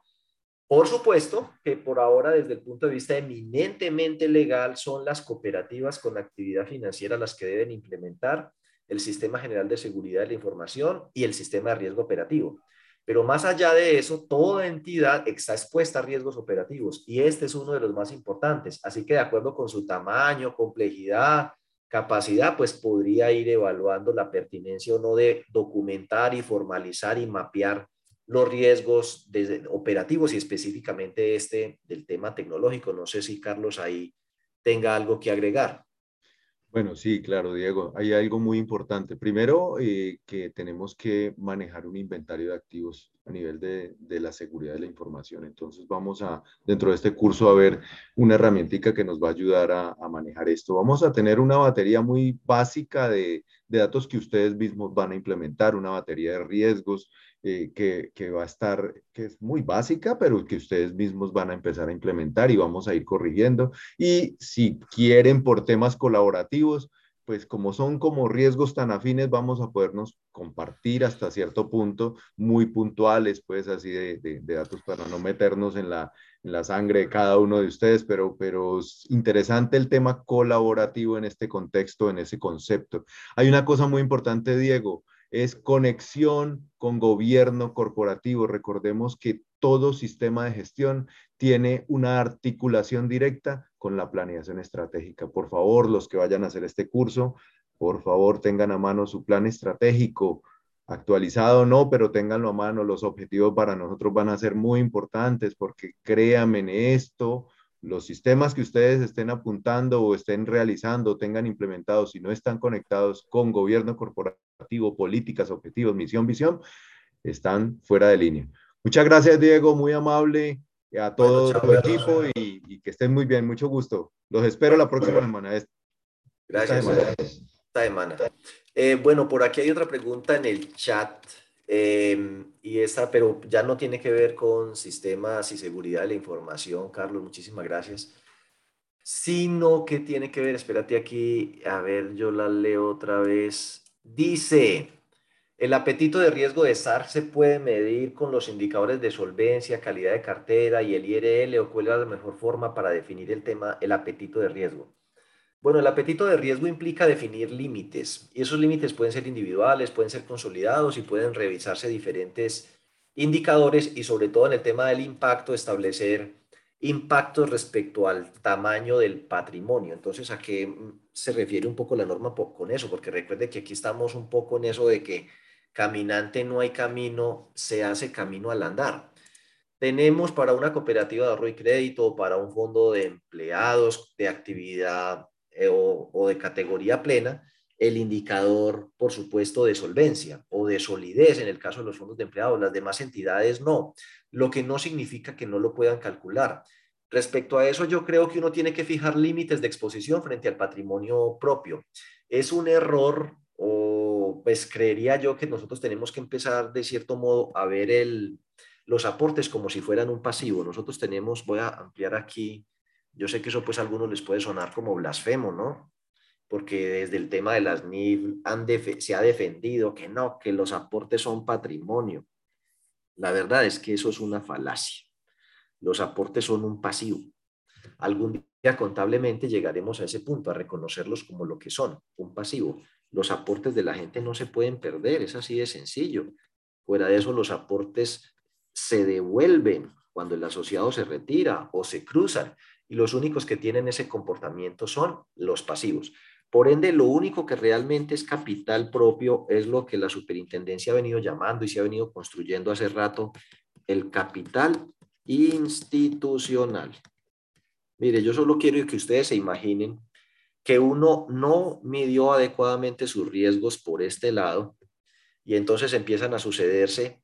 Por supuesto que por ahora, desde el punto de vista eminentemente legal, son las cooperativas con actividad financiera las que deben implementar el Sistema General de Seguridad de la Información y el Sistema de Riesgo Operativo. Pero más allá de eso, toda entidad está expuesta a riesgos operativos y este es uno de los más importantes. Así que de acuerdo con su tamaño, complejidad, capacidad, pues podría ir evaluando la pertinencia o no de documentar y formalizar y mapear los riesgos operativos y específicamente este del tema tecnológico. No sé si Carlos ahí tenga algo que agregar. Bueno, sí, claro, Diego. Hay algo muy importante. Primero, eh, que tenemos que manejar un inventario de activos a nivel de, la seguridad de la información. Entonces, vamos a, dentro de este curso, a ver una herramientica que nos va a ayudar a, a manejar esto. Vamos a tener una batería muy básica de, de datos que ustedes mismos van a implementar, una batería de riesgos, eh, que, va a estar, que es muy básica, pero que ustedes mismos van a empezar a implementar y vamos a ir corrigiendo. Y si quieren por temas colaborativos, pues como son como riesgos tan afines, vamos a podernos compartir hasta cierto punto, muy puntuales, pues así de, datos para no meternos en la, en la, sangre de cada uno de ustedes, pero, pero es interesante el tema colaborativo en este contexto, en ese concepto. Hay una cosa muy importante, Diego, es conexión con gobierno corporativo. Recordemos que todo sistema de gestión tiene una articulación directa con la planeación estratégica. Por favor, los que vayan a hacer este curso, por favor, tengan a mano su plan estratégico, actualizado no, pero ténganlo a mano. Los objetivos para nosotros van a ser muy importantes porque créanme en esto, los sistemas que ustedes estén apuntando o estén realizando, tengan implementados, si no están conectados con gobierno corporativo, políticas, objetivos, misión, visión, están fuera de línea. Muchas gracias, Diego, muy amable. a todo el equipo y, que estén muy bien. Mucho gusto. Los espero la próxima semana. Gracias. Esta semana. Eh, bueno, por aquí hay otra pregunta en el chat. Em, y esta, pero ya no tiene que ver con sistemas y seguridad de la información, Carlos, muchísimas gracias. Sino que tiene que ver, espérate aquí, a ver, yo la leo otra vez. Dice, el apetito de riesgo de SAR se puede medir con los indicadores de solvencia, calidad de cartera y el IRL o cuál es la mejor forma para definir el tema, el apetito de riesgo. Bueno, el apetito de riesgo implica definir límites y esos límites pueden ser individuales, pueden ser consolidados y pueden revisarse diferentes indicadores y sobre todo en el tema del impacto establecer impactos respecto al tamaño del patrimonio. Entonces, ¿a qué se refiere un poco la norma con eso? Porque recuerde que aquí estamos un poco en eso de que caminante no hay camino, se hace camino al andar. Tenemos para una cooperativa de ahorro y crédito para un fondo de empleados de actividad eh, o, de categoría plena, el indicador, por supuesto, de solvencia o de solidez en el caso de los fondos de empleados. Las demás entidades no, lo que no significa que no lo puedan calcular. Respecto a eso, yo creo que uno tiene que fijar límites de exposición frente al patrimonio propio. Es un error o pues creería yo que nosotros tenemos que empezar de cierto modo a ver el, los aportes como si fueran un pasivo. Nosotros tenemos, voy a ampliar aquí, yo sé que eso pues a algunos les puede sonar como blasfemo, ¿no? Porque desde el tema de las NIF se ha defendido que no, que los aportes son patrimonio. La verdad es que eso es una falacia. Los aportes son un pasivo. Algún día contablemente llegaremos a ese punto, a reconocerlos como lo que son, un pasivo. Los aportes de la gente no se pueden perder, es así de sencillo. Fuera de eso, los aportes se devuelven cuando el asociado se retira o se cruzan y los únicos que tienen ese comportamiento son los pasivos. Por ende, lo único que realmente es capital propio es lo que la superintendencia ha venido llamando y se ha venido construyendo hace rato, el capital institucional. Mire, yo solo quiero que ustedes se imaginen que uno no midió adecuadamente sus riesgos por este lado y entonces empiezan a sucederse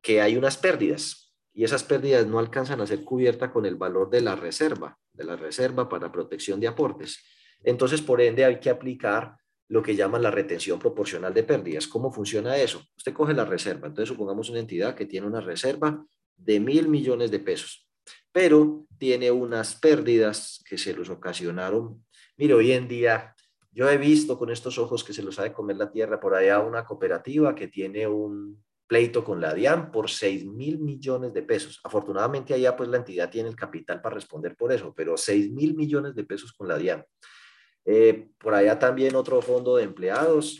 que hay unas pérdidas y esas pérdidas no alcanzan a ser cubiertas con el valor de la reserva, de la reserva para protección de aportes. Entonces, por ende, hay que aplicar lo que llaman la retención proporcional de pérdidas. ¿Cómo funciona eso? Usted coge la reserva. Entonces, supongamos una entidad que tiene una reserva de mil millones de pesos, pero tiene unas pérdidas que se los ocasionaron Mire, hoy en día yo he visto con estos ojos que se los ha de comer la tierra por allá una cooperativa que tiene un pleito con la DIAN por 6 mil millones de pesos. Afortunadamente allá pues la entidad tiene el capital para responder por eso, pero 6 mil millones de pesos con la DIAN. Eh, por allá también otro fondo de empleados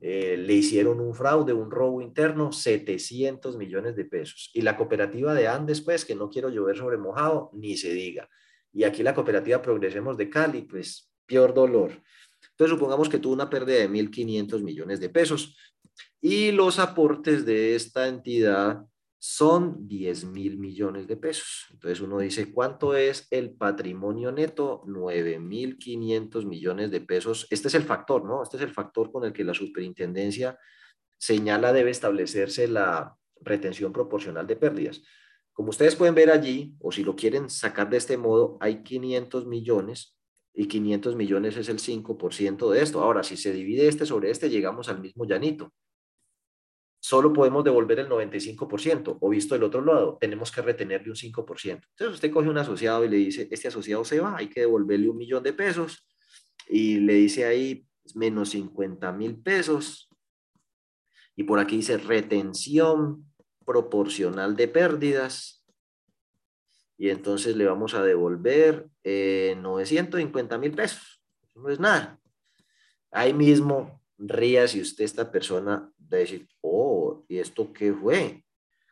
eh, le hicieron un fraude, un robo interno, 700 millones de pesos. Y la cooperativa de Andes, pues, que no quiero llover sobre mojado, ni se diga. Y aquí la cooperativa Progresemos de Cali, pues peor dolor. Entonces, supongamos que tuvo una pérdida de 1.500 millones de pesos y los aportes de esta entidad son 10 mil millones de pesos. Entonces uno dice, ¿cuánto es el patrimonio neto? 9.500 millones de pesos. Este es el factor, ¿no? Este es el factor con el que la superintendencia señala debe establecerse la retención proporcional de pérdidas. Como ustedes pueden ver allí, o si lo quieren sacar de este modo, hay 500 millones y 500 millones es el 5% de esto. Ahora, si se divide este sobre este, llegamos al mismo llanito. Solo podemos devolver el 95%, o visto del otro lado, tenemos que retenerle un 5%. Entonces usted coge un asociado y le dice, este asociado se va, hay que devolverle un millón de pesos, y le dice ahí menos 50 mil pesos, y por aquí dice retención proporcional de pérdidas, y entonces le vamos a devolver 950 eh, mil pesos. no es nada. Ahí mismo ría si usted, esta persona, de decir, oh, ¿y esto qué fue?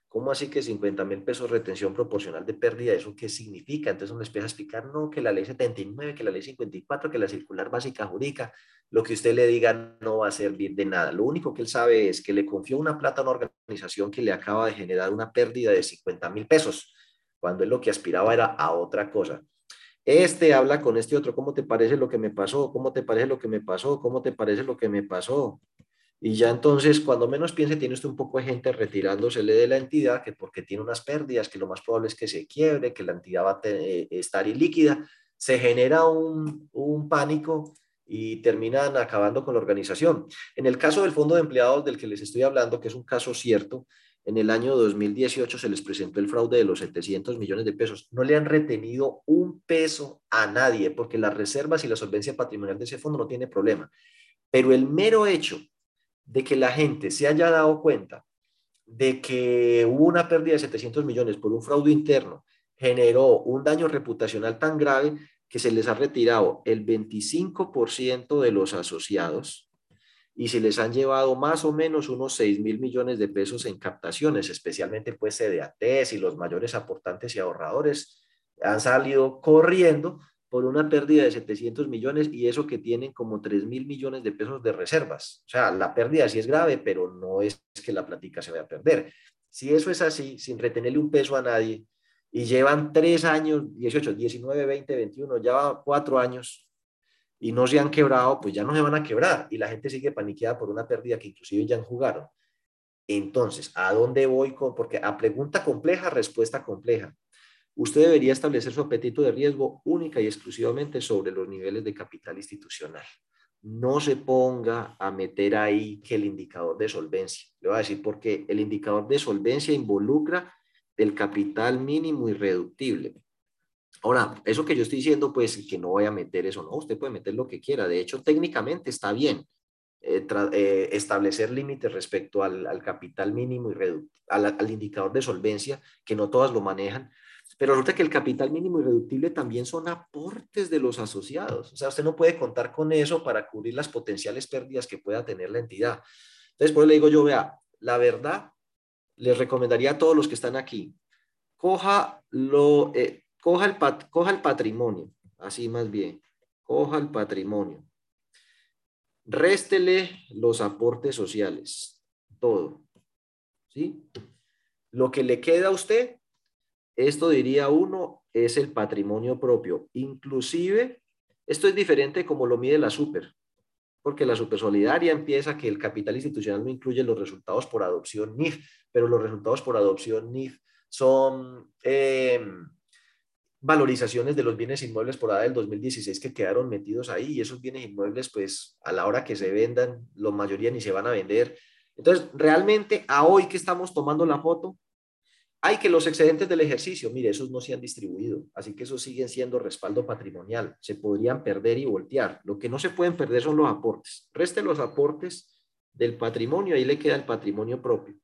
¿Cómo así que 50 mil pesos retención proporcional de pérdida? ¿Eso qué significa? Entonces les empieza a explicar, no, que la ley 79, que la ley 54, que la circular básica jurídica, lo que usted le diga no va a servir de nada. Lo único que él sabe es que le confió una plata a una organización que le acaba de generar una pérdida de 50 mil pesos cuando él lo que aspiraba era a otra cosa. Este habla con este otro, ¿cómo te parece lo que me pasó? ¿Cómo te parece lo que me pasó? ¿Cómo te parece lo que me pasó? Y ya entonces, cuando menos piense, tiene usted un poco de gente retirándosele de la entidad, que porque tiene unas pérdidas, que lo más probable es que se quiebre, que la entidad va a eh, estar ilíquida, se genera un, un pánico y terminan acabando con la organización. En el caso del fondo de empleados del que les estoy hablando, que es un caso cierto, en el año 2018 se les presentó el fraude de los 700 millones de pesos. No le han retenido un peso a nadie porque las reservas y la solvencia patrimonial de ese fondo no tiene problema. Pero el mero hecho de que la gente se haya dado cuenta de que hubo una pérdida de 700 millones por un fraude interno, generó un daño reputacional tan grave que se les ha retirado el 25% de los asociados y se les han llevado más o menos unos 6 mil millones de pesos en captaciones, especialmente pues CDATs y los mayores aportantes y ahorradores han salido corriendo por una pérdida de 700 millones y eso que tienen como 3 mil millones de pesos de reservas. O sea, la pérdida sí es grave, pero no es que la plática se vaya a perder. Si eso es así, sin retenerle un peso a nadie, y llevan tres años, 18, 19, 20, 21, ya cuatro años, y no se han quebrado, pues ya no se van a quebrar. Y la gente sigue paniqueada por una pérdida que inclusive ya han jugado. Entonces, ¿a dónde voy con? Porque a pregunta compleja, respuesta compleja usted debería establecer su apetito de riesgo única y exclusivamente sobre los niveles de capital institucional. No se ponga a meter ahí que el indicador de solvencia. Le voy a decir porque el indicador de solvencia involucra el capital mínimo irreductible. Ahora, eso que yo estoy diciendo, pues que no voy a meter eso, no, usted puede meter lo que quiera. De hecho, técnicamente está bien eh, eh, establecer límites respecto al, capital mínimo y al, al indicador de solvencia, que no todas lo manejan, pero resulta que el capital mínimo irreductible también son aportes de los asociados. O sea, usted no puede contar con eso para cubrir las potenciales pérdidas que pueda tener la entidad. Entonces, por le digo yo, vea, la verdad, les recomendaría a todos los que están aquí, coja, lo, eh, coja, el, coja el patrimonio, así más bien, coja el patrimonio. Réstele los aportes sociales, todo. ¿Sí? Lo que le queda a usted, esto diría uno, es el patrimonio propio. Inclusive, esto es diferente como lo mide la super, porque la super solidaria empieza que el capital institucional no incluye los resultados por adopción NIF, pero los resultados por adopción NIF son em, valorizaciones de los bienes inmuebles por ADA del 2016 que quedaron metidos ahí y esos bienes inmuebles, pues a la hora que se vendan, la mayoría ni se van a vender. Entonces, realmente, a hoy que estamos tomando la foto, hay que los excedentes del ejercicio, mire, esos no se han distribuido, así que esos siguen siendo respaldo patrimonial, se podrían perder y voltear. Lo que no se pueden perder son los aportes. Reste los aportes del patrimonio, ahí le queda el patrimonio propio.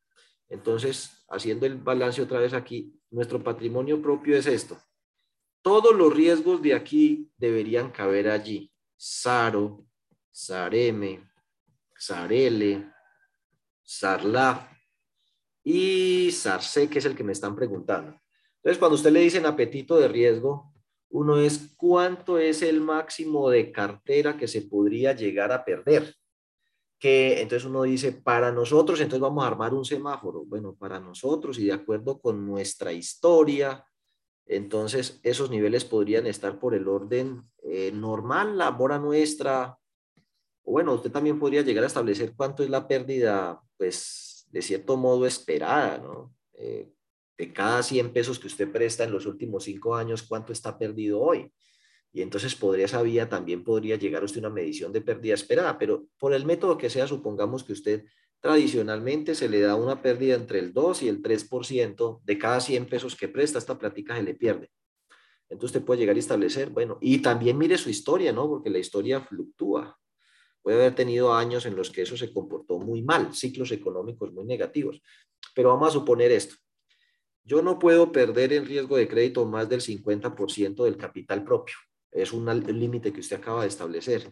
Entonces, haciendo el balance otra vez aquí, nuestro patrimonio propio es esto. Todos los riesgos de aquí deberían caber allí. Saro, Sareme, Sarele, Sarlaf, y SARCE, que es el que me están preguntando. Entonces, cuando usted le dicen apetito de riesgo, uno es cuánto es el máximo de cartera que se podría llegar a perder. Que entonces uno dice, para nosotros, entonces vamos a armar un semáforo. Bueno, para nosotros y de acuerdo con nuestra historia, entonces esos niveles podrían estar por el orden eh, normal, la mora nuestra. O bueno, usted también podría llegar a establecer cuánto es la pérdida, pues de cierto modo esperada, ¿no? Eh, de cada 100 pesos que usted presta en los últimos cinco años, ¿cuánto está perdido hoy? Y entonces podría esa vía también podría llegar a usted una medición de pérdida esperada, pero por el método que sea, supongamos que usted tradicionalmente se le da una pérdida entre el 2 y el 3% de cada 100 pesos que presta, esta plática se le pierde. Entonces usted puede llegar a establecer, bueno, y también mire su historia, ¿no? Porque la historia fluctúa. Puede haber tenido años en los que eso se comportó muy mal, ciclos económicos muy negativos. Pero vamos a suponer esto. Yo no puedo perder en riesgo de crédito más del 50% del capital propio. Es un límite que usted acaba de establecer.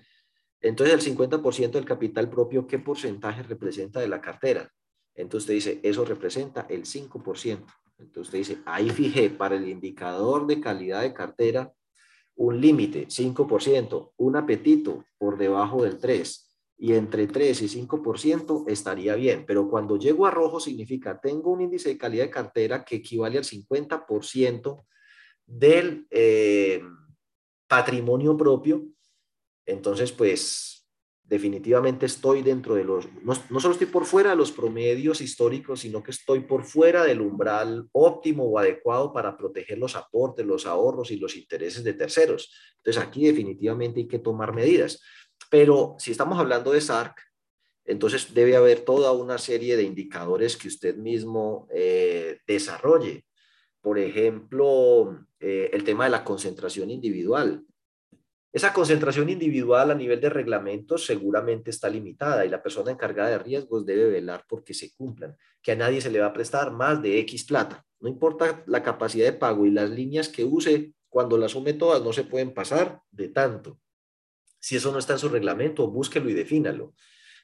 Entonces, el 50% del capital propio, ¿qué porcentaje representa de la cartera? Entonces usted dice, eso representa el 5%. Entonces usted dice, ahí fijé para el indicador de calidad de cartera un límite, 5%, un apetito por debajo del 3% y entre 3 y 5% estaría bien, pero cuando llego a rojo significa tengo un índice de calidad de cartera que equivale al 50% del eh, patrimonio propio, entonces pues definitivamente estoy dentro de los, no, no, solo estoy por fuera de los promedios históricos, sino que estoy por fuera del umbral óptimo o adecuado para proteger los aportes, los ahorros y los intereses de terceros. Entonces aquí definitivamente hay que tomar medidas. Pero si estamos hablando de SARC, entonces debe haber toda una serie de indicadores que usted mismo eh, desarrolle. Por ejemplo, eh, el tema de la concentración individual. Esa concentración individual a nivel de reglamentos seguramente está limitada y la persona encargada de riesgos debe velar porque se cumplan, que a nadie se le va a prestar más de X plata. No importa la capacidad de pago y las líneas que use, cuando las sume todas no se pueden pasar de tanto. Si eso no está en su reglamento, búsquelo y defínalo.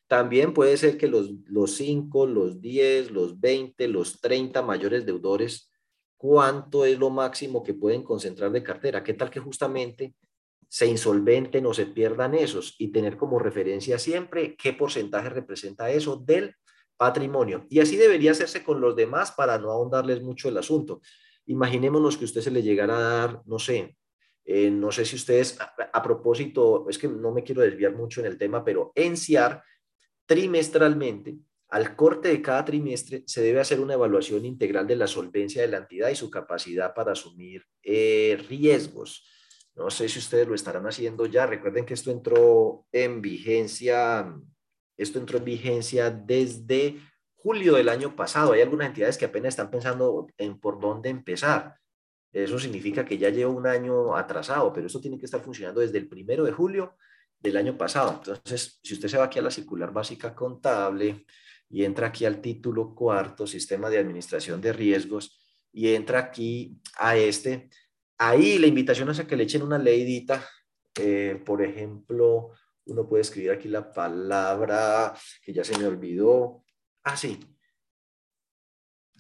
También puede ser que los, los 5, los 10, los 20, los 30 mayores deudores, ¿cuánto es lo máximo que pueden concentrar de cartera? ¿Qué tal que justamente se insolventen o se pierdan esos y tener como referencia siempre qué porcentaje representa eso del patrimonio. Y así debería hacerse con los demás para no ahondarles mucho el asunto. Imaginémonos que usted se le llegara a dar, no sé, eh, no sé si ustedes, a, propósito, es que no me quiero desviar mucho en el tema, pero en CIAR, trimestralmente, al corte de cada trimestre, se debe hacer una evaluación integral de la solvencia de la entidad y su capacidad para asumir eh, riesgos. No sé si ustedes lo estarán haciendo ya. Recuerden que esto entró en vigencia, esto entró en vigencia desde julio del año pasado. Hay algunas entidades que apenas están pensando en por dónde empezar. Eso significa que ya lleva un año atrasado, pero esto tiene que estar funcionando desde el primero de julio del año pasado. Entonces, si usted se va aquí a la circular básica contable y entra aquí al título cuarto, sistema de administración de riesgos, y entra aquí a este, Ahí la invitación es a que le echen una leidita. Eh, por ejemplo, uno puede escribir aquí la palabra que ya se me olvidó. Ah, sí.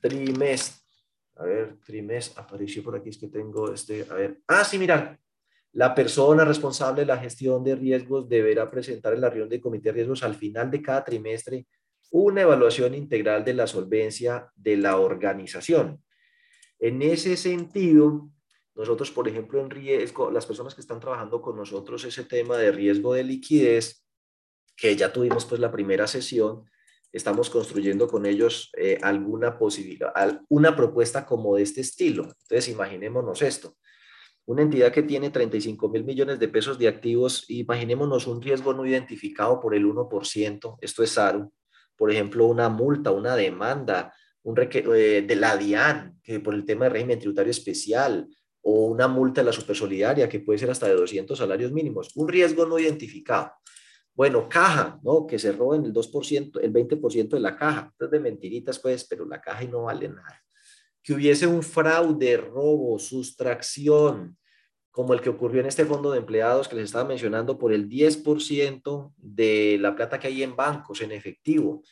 Trimestre. A ver, trimestre. Apareció por aquí, es que tengo este. A ver. Ah, sí, mira. La persona responsable de la gestión de riesgos deberá presentar en la reunión de comité de riesgos al final de cada trimestre una evaluación integral de la solvencia de la organización. En ese sentido, nosotros, por ejemplo, en riesgo, las personas que están trabajando con nosotros ese tema de riesgo de liquidez, que ya tuvimos pues la primera sesión, estamos construyendo con ellos eh, alguna posibilidad, una propuesta como de este estilo. Entonces, imaginémonos esto. Una entidad que tiene 35 mil millones de pesos de activos, imaginémonos un riesgo no identificado por el 1%, esto es SARU, por ejemplo, una multa, una demanda, un eh, de la DIAN, que por el tema de régimen tributario especial, o una multa de la supersolidaria que puede ser hasta de 200 salarios mínimos, un riesgo no identificado. Bueno, caja, ¿no? Que se roben el 2%, el 20% de la caja. Entonces de mentiritas, pues, pero la caja no vale nada. Que hubiese un fraude, robo, sustracción, como el que ocurrió en este fondo de empleados que les estaba mencionando, por el 10% de la plata que hay en bancos, en efectivo.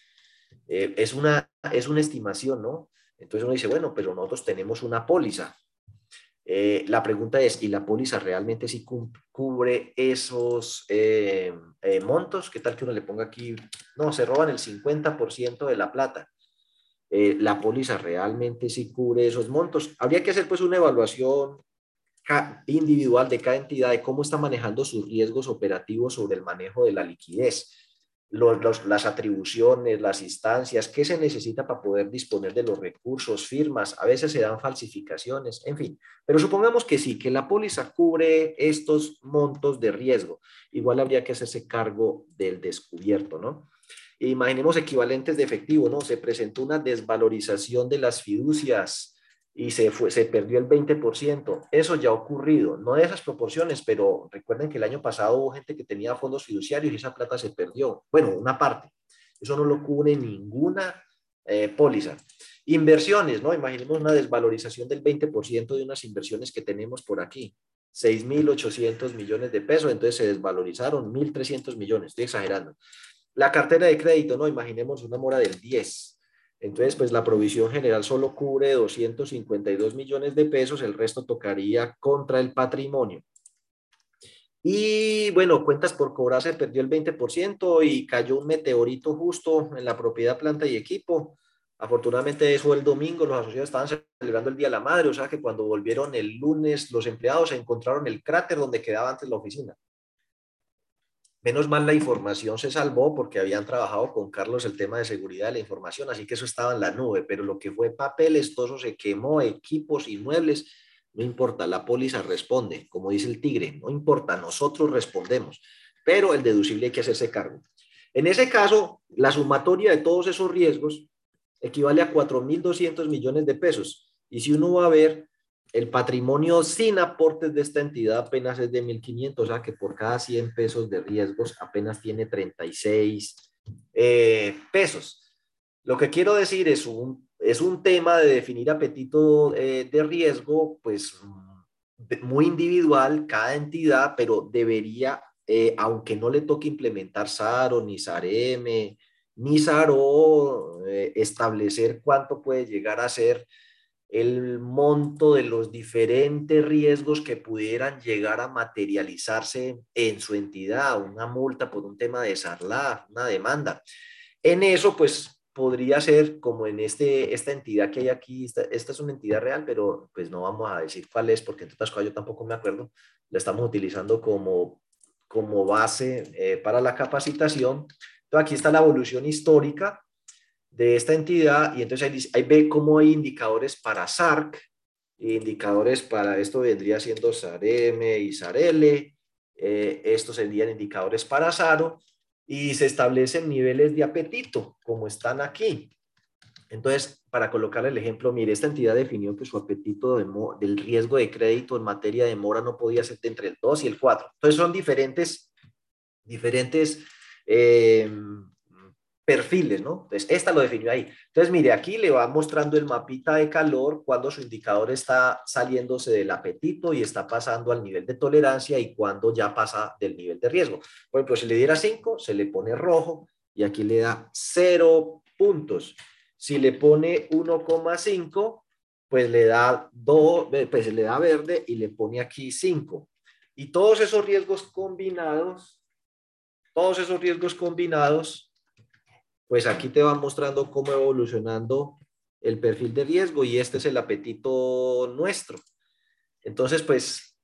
Eh, es, una, es una estimación, ¿no? Entonces uno dice, bueno, pero nosotros tenemos una póliza. Eh, la pregunta es, ¿y la póliza realmente sí cubre esos eh, eh, montos? ¿Qué tal que uno le ponga aquí? No, se roban el 50% de la plata. ¿La póliza realmente sí cubre esos montos? Habría que hacer pues una evaluación individual de cada entidad de cómo está manejando sus riesgos operativos sobre el manejo de la liquidez las atribuciones, las instancias, qué se necesita para poder disponer de los recursos, firmas, a veces se dan falsificaciones, en fin. Pero supongamos que sí, que la póliza cubre estos montos de riesgo. Igual habría que hacerse cargo del descubierto, ¿no? Imaginemos equivalentes de efectivo, ¿no? Se presentó una desvalorización de las fiducias y se, se perdió el 20%. Eso ya ha ocurrido, no de esas proporciones, pero recuerden que el año pasado hubo gente que tenía fondos fiduciarios y esa plata se perdió. Bueno, una parte. Eso no lo cubre ninguna eh, póliza. Inversiones, ¿no? Imaginemos una desvalorización del 20% de unas inversiones que tenemos por aquí. 6.800 millones de pesos, entonces se desvalorizaron 1.300 millones, estoy exagerando. La cartera de crédito, ¿no? Imaginemos una mora del 10, entonces, pues la provisión general solo cubre 252 millones de pesos, el resto tocaría contra el patrimonio. Y bueno, cuentas por cobrar se perdió el 20% y cayó un meteorito justo en la propiedad, planta y equipo. Afortunadamente eso el domingo, los asociados estaban celebrando el Día de la Madre, o sea que cuando volvieron el lunes los empleados encontraron el cráter donde quedaba antes la oficina. Menos mal la información se salvó porque habían trabajado con Carlos el tema de seguridad de la información, así que eso estaba en la nube, pero lo que fue papeles, todo se quemó, equipos, inmuebles, no importa, la póliza responde, como dice el tigre, no importa, nosotros respondemos, pero el deducible hay que hacerse cargo. En ese caso, la sumatoria de todos esos riesgos equivale a 4.200 millones de pesos. Y si uno va a ver, el patrimonio sin aportes de esta entidad apenas es de 1.500, o sea que por cada 100 pesos de riesgos apenas tiene 36 eh, pesos. Lo que quiero decir es un, es un tema de definir apetito eh, de riesgo, pues muy individual, cada entidad, pero debería eh, aunque no le toque implementar SARO, ni SAREME, ni SARO, eh, establecer cuánto puede llegar a ser el monto de los diferentes riesgos que pudieran llegar a materializarse en su entidad, una multa por un tema de SARLA, una demanda. En eso, pues podría ser como en este, esta entidad que hay aquí, esta, esta, es una entidad real, pero pues no vamos a decir cuál es, porque entre otras cosas yo tampoco me acuerdo, la estamos utilizando como como base eh, para la capacitación. Entonces, aquí está la evolución histórica de esta entidad y entonces ahí, ve cómo hay indicadores para SARC, indicadores para esto vendría siendo SARM y SARL, eh, estos serían indicadores para SARO y se establecen niveles de apetito, como están aquí. Entonces, para colocar el ejemplo, mire, esta entidad definió que su apetito del riesgo de crédito en materia de mora no podía ser entre el 2 y el 4. Entonces, son diferentes, diferentes eh, perfiles, ¿no? Entonces, esta lo definió ahí. Entonces, mire, aquí le va mostrando el mapita de calor cuando su indicador está saliéndose del apetito y está pasando al nivel de tolerancia y cuando ya pasa del nivel de riesgo. Por ejemplo, si le diera 5, se le pone rojo y aquí le da 0 puntos. Si le pone 1,5, pues le da 2, pues le da verde y le pone aquí 5. Y todos esos riesgos combinados, todos esos riesgos combinados, pues aquí te van mostrando cómo evolucionando el perfil de riesgo y este es el apetito nuestro. Entonces, pues,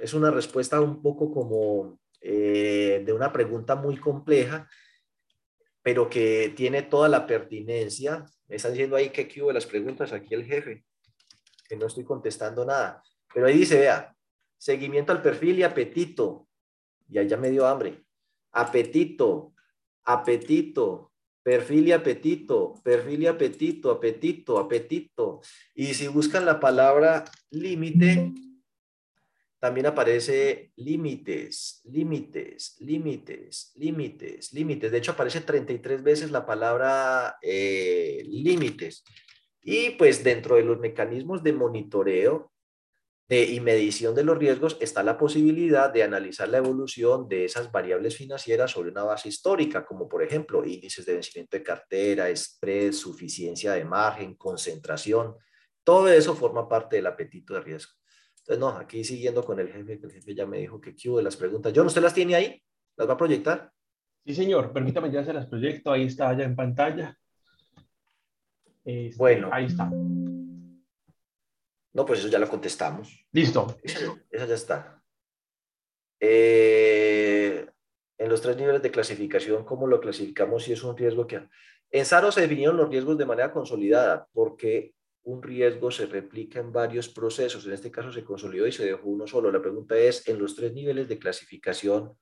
es una respuesta un poco como eh, de una pregunta muy compleja, pero que tiene toda la pertinencia. Me están diciendo ahí que hubo las preguntas aquí el jefe, que no estoy contestando nada. Pero ahí dice, vea, seguimiento al perfil y apetito. Y allá me dio hambre. Apetito, apetito, perfil y apetito, perfil y apetito, apetito, apetito. Y si buscan la palabra límite, también aparece límites, límites, límites, límites, límites. De hecho, aparece 33 veces la palabra eh, límites. Y pues dentro de los mecanismos de monitoreo de, y medición de los riesgos está la posibilidad de analizar la evolución de esas variables financieras sobre una base histórica, como por ejemplo índices de vencimiento de cartera, spread, suficiencia de margen, concentración. Todo eso forma parte del apetito de riesgo. Entonces, no, aquí siguiendo con el jefe, que el jefe ya me dijo que hubo de las preguntas. John, ¿usted las tiene ahí? ¿Las va a proyectar? Sí, señor. Permítame, ya se las proyecto. Ahí está, ya en pantalla. Este, bueno. Ahí está. No, pues eso ya lo contestamos. Listo. Esa, ya está. Eh, en los tres niveles de clasificación, ¿cómo lo clasificamos si es un riesgo que... En SARO se definieron los riesgos de manera consolidada porque un riesgo se replica en varios procesos. En este caso se consolidó y se dejó uno solo. La pregunta es, en los tres niveles de clasificación,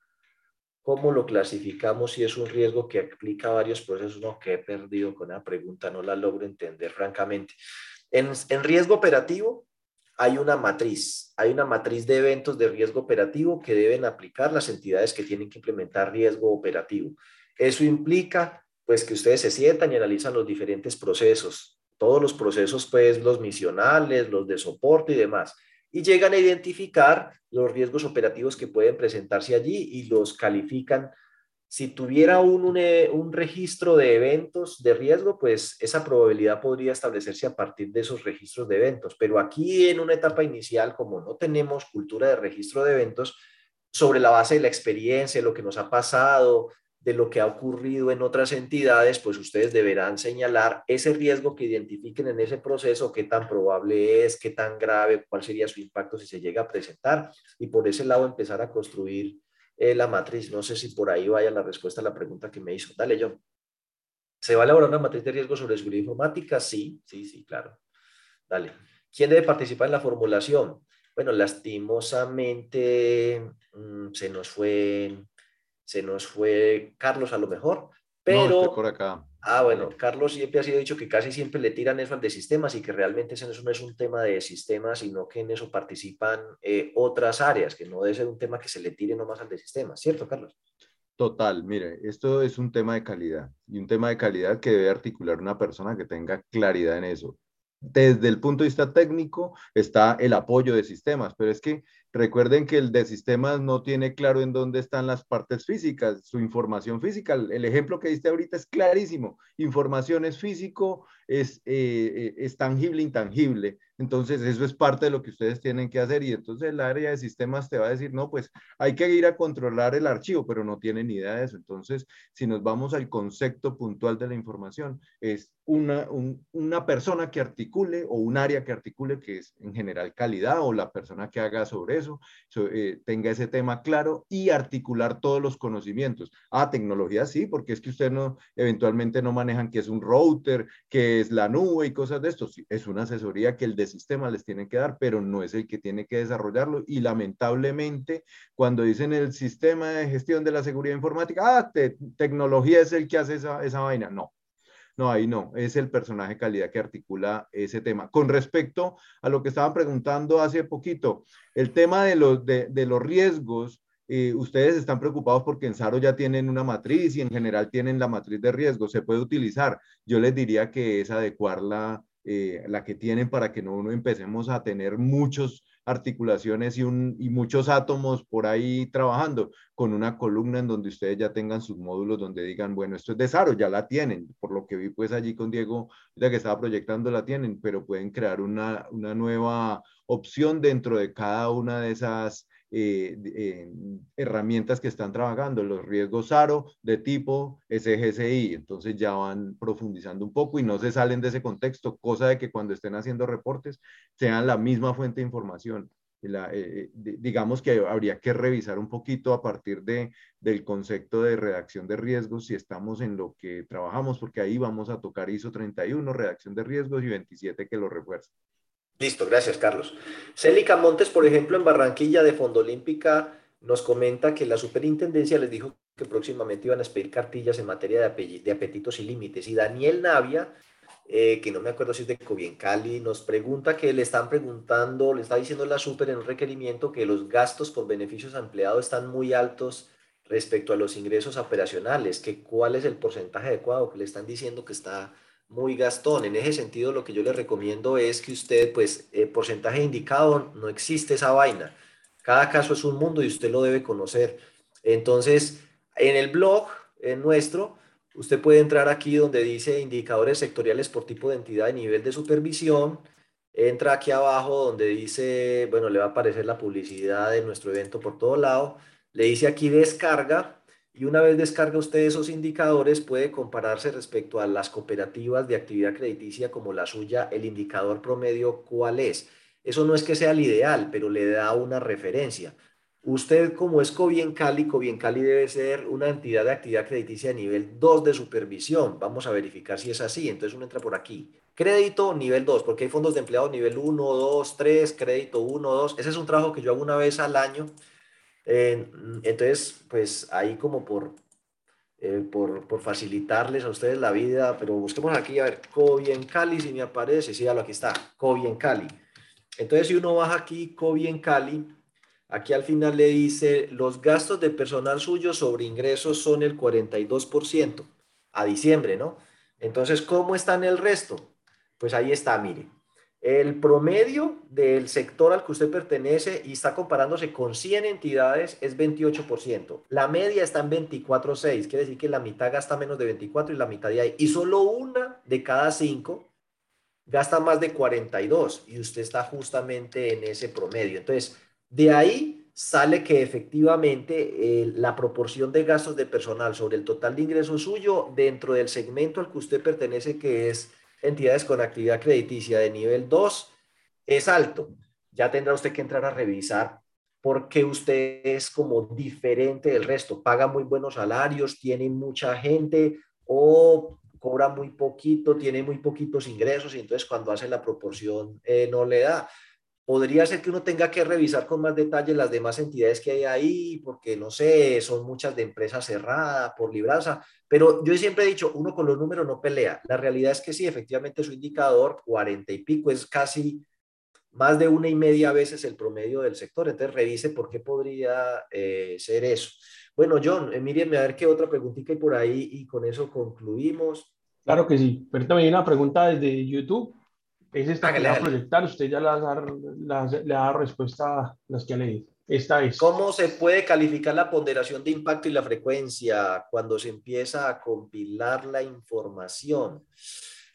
¿cómo lo clasificamos si es un riesgo que aplica varios procesos? No, que he perdido con la pregunta, no la logro entender francamente. En, riesgo operativo hay una matriz, hay una matriz de eventos de riesgo operativo que deben aplicar las entidades que tienen que implementar riesgo operativo. Eso implica pues que ustedes se sientan y analizan los diferentes procesos, todos los procesos, pues los misionales, los de soporte y demás, y llegan a identificar los riesgos operativos que pueden presentarse allí y los califican. Si tuviera un, un, registro de eventos de riesgo, pues esa probabilidad podría establecerse a partir de esos registros de eventos. Pero aquí en una etapa inicial, como no tenemos cultura de registro de eventos, sobre la base de la experiencia, lo que nos ha pasado, de lo que ha ocurrido en otras entidades, pues ustedes deberán señalar ese riesgo que identifiquen en ese proceso, qué tan probable es, qué tan grave, cuál sería su impacto si se llega a presentar y por ese lado empezar a construir eh, la matriz. No sé si por ahí vaya la respuesta a la pregunta que me hizo. Dale, yo. ¿Se va a elaborar una matriz de riesgo sobre seguridad informática? Sí, sí, sí, claro. Dale. ¿Quién debe participar en la formulación? Bueno, lastimosamente mm, se nos fue, se nos fue Carlos a lo mejor, pero... por acá. Ah, bueno, Carlos siempre ha sido dicho que casi siempre le tiran eso al de sistemas y que realmente eso no es un tema de sistemas, sino que en eso participan eh, otras áreas, que no debe ser un tema que se le tire nomás al de sistemas, ¿cierto, Carlos? Total, mire, esto es un tema de calidad y un tema de calidad que debe articular una persona que tenga claridad en eso. Desde el punto de vista técnico está el apoyo de sistemas, pero es que recuerden que el de sistemas no tiene claro en dónde están las partes físicas, su información física. El ejemplo que diste ahorita es clarísimo. Información es físico, es, eh, eh, es tangible, intangible. Entonces, eso es parte de lo que ustedes tienen que hacer y entonces el área de sistemas te va a decir, no, pues hay que ir a controlar el archivo, pero no tiene ni idea de eso. Entonces, si nos vamos al concepto puntual de la información, es una, una persona que articule o un área que articule, que es en general calidad o la persona que haga sobre eso, eh, tenga ese tema claro y articular todos los conocimientos. Ah, tecnología sí, porque es que ustedes no, eventualmente no manejan que es un router, que es la nube y cosas de esto. es una asesoría que el de sistema les tiene que dar, pero no es el que tiene que desarrollarlo. Y lamentablemente, cuando dicen el sistema de gestión de la seguridad informática, ah, tecnología es el que hace esa, esa vaina. No, no, ahí no, es el personaje calidad que articula ese tema. Con respecto a lo que estaban preguntando hace poquito, el tema de los, de, los riesgos, eh, ustedes están preocupados porque en Saro ya tienen una matriz y en general tienen la matriz de riesgo, se puede utilizar. Yo les diría que es adecuarla eh, la que tienen para que no, empecemos a tener muchas articulaciones y, un, y muchos átomos por ahí trabajando, con una columna en donde ustedes ya tengan sus módulos donde digan, bueno, esto es de Saro, ya la tienen, por lo que vi pues allí con Diego, ya que estaba proyectando la tienen, pero pueden crear una, una nueva opción dentro de cada una de esas eh, eh, herramientas que están trabajando, los riesgos SARO de tipo SGCI. Entonces ya van profundizando un poco y no se salen de ese contexto, cosa de que cuando estén haciendo reportes sean la misma fuente de información. Eh, digamos que habría que revisar un poquito a partir de, del concepto de redacción de riesgos si estamos en lo que trabajamos, porque ahí vamos a tocar ISO 31, redacción de riesgos y 27 que lo refuerza. Listo, gracias Carlos. Célica Montes, por ejemplo, en Barranquilla de Fondo Olímpica, nos comenta que la superintendencia les dijo que próximamente iban a expedir cartillas en materia de, apetitos y límites. Y Daniel Navia, eh, que no me acuerdo si es de Cali, nos pregunta que le están preguntando, le está diciendo la super en un requerimiento que los gastos por beneficios empleados están muy altos respecto a los ingresos operacionales, que cuál es el porcentaje adecuado, que le están diciendo que está muy gastón. En ese sentido, lo que yo le recomiendo es que usted, pues, eh, porcentaje indicado, no existe esa vaina. Cada caso es un mundo y usted lo debe conocer. Entonces, en el blog en nuestro, usted puede entrar aquí donde dice indicadores sectoriales por tipo de entidad y nivel de supervisión. Entra aquí abajo donde dice, bueno, le va a aparecer la publicidad de nuestro evento por todo lado. Le dice aquí descarga y una vez descarga usted esos indicadores, puede compararse respecto a las cooperativas de actividad crediticia como la suya, el indicador promedio, ¿cuál es? Eso no es que sea el ideal, pero le da una referencia. Usted, como es Cobien Cali, Cobien Cali debe ser una entidad de actividad crediticia de nivel 2 de supervisión. Vamos a verificar si es así. Entonces uno entra por aquí. Crédito nivel 2, porque hay fondos de empleados nivel 1, 2, 3, crédito 1, 2. Ese es un trabajo que yo hago una vez al año entonces, pues ahí como por, eh, por, por, facilitarles a ustedes la vida, pero busquemos aquí, a ver, Kobe en Cali, si me aparece, sí, ya lo aquí está, Kobe en Cali. Entonces, si uno baja aquí, Kobe en Cali, aquí al final le dice, los gastos de personal suyo sobre ingresos son el 42% a diciembre, ¿no? Entonces, ¿cómo está en el resto? Pues ahí está, mire. El promedio del sector al que usted pertenece y está comparándose con 100 entidades es 28%. La media está en 24.6, quiere decir que la mitad gasta menos de 24 y la mitad de ahí. Y solo una de cada cinco gasta más de 42 y usted está justamente en ese promedio. Entonces, de ahí sale que efectivamente eh, la proporción de gastos de personal sobre el total de ingresos suyo dentro del segmento al que usted pertenece, que es entidades con actividad crediticia de nivel 2 es alto. Ya tendrá usted que entrar a revisar porque usted es como diferente del resto, paga muy buenos salarios, tiene mucha gente o cobra muy poquito, tiene muy poquitos ingresos y entonces cuando hace la proporción eh, no le da. Podría ser que uno tenga que revisar con más detalle las demás entidades que hay ahí, porque no sé, son muchas de empresas cerradas por libranza, pero yo siempre he dicho, uno con los números no pelea. La realidad es que sí, efectivamente su indicador, 40 y pico, es casi más de una y media veces el promedio del sector. Entonces revise por qué podría eh, ser eso. Bueno, John, eh, mírenme a ver qué otra preguntita hay por ahí y con eso concluimos. Claro que sí. Ahorita me viene una pregunta desde YouTube es esta que le va a proyectar, usted ya le ha dado respuesta a las que ha leído. Esta es. ¿Cómo se puede calificar la ponderación de impacto y la frecuencia cuando se empieza a compilar la información?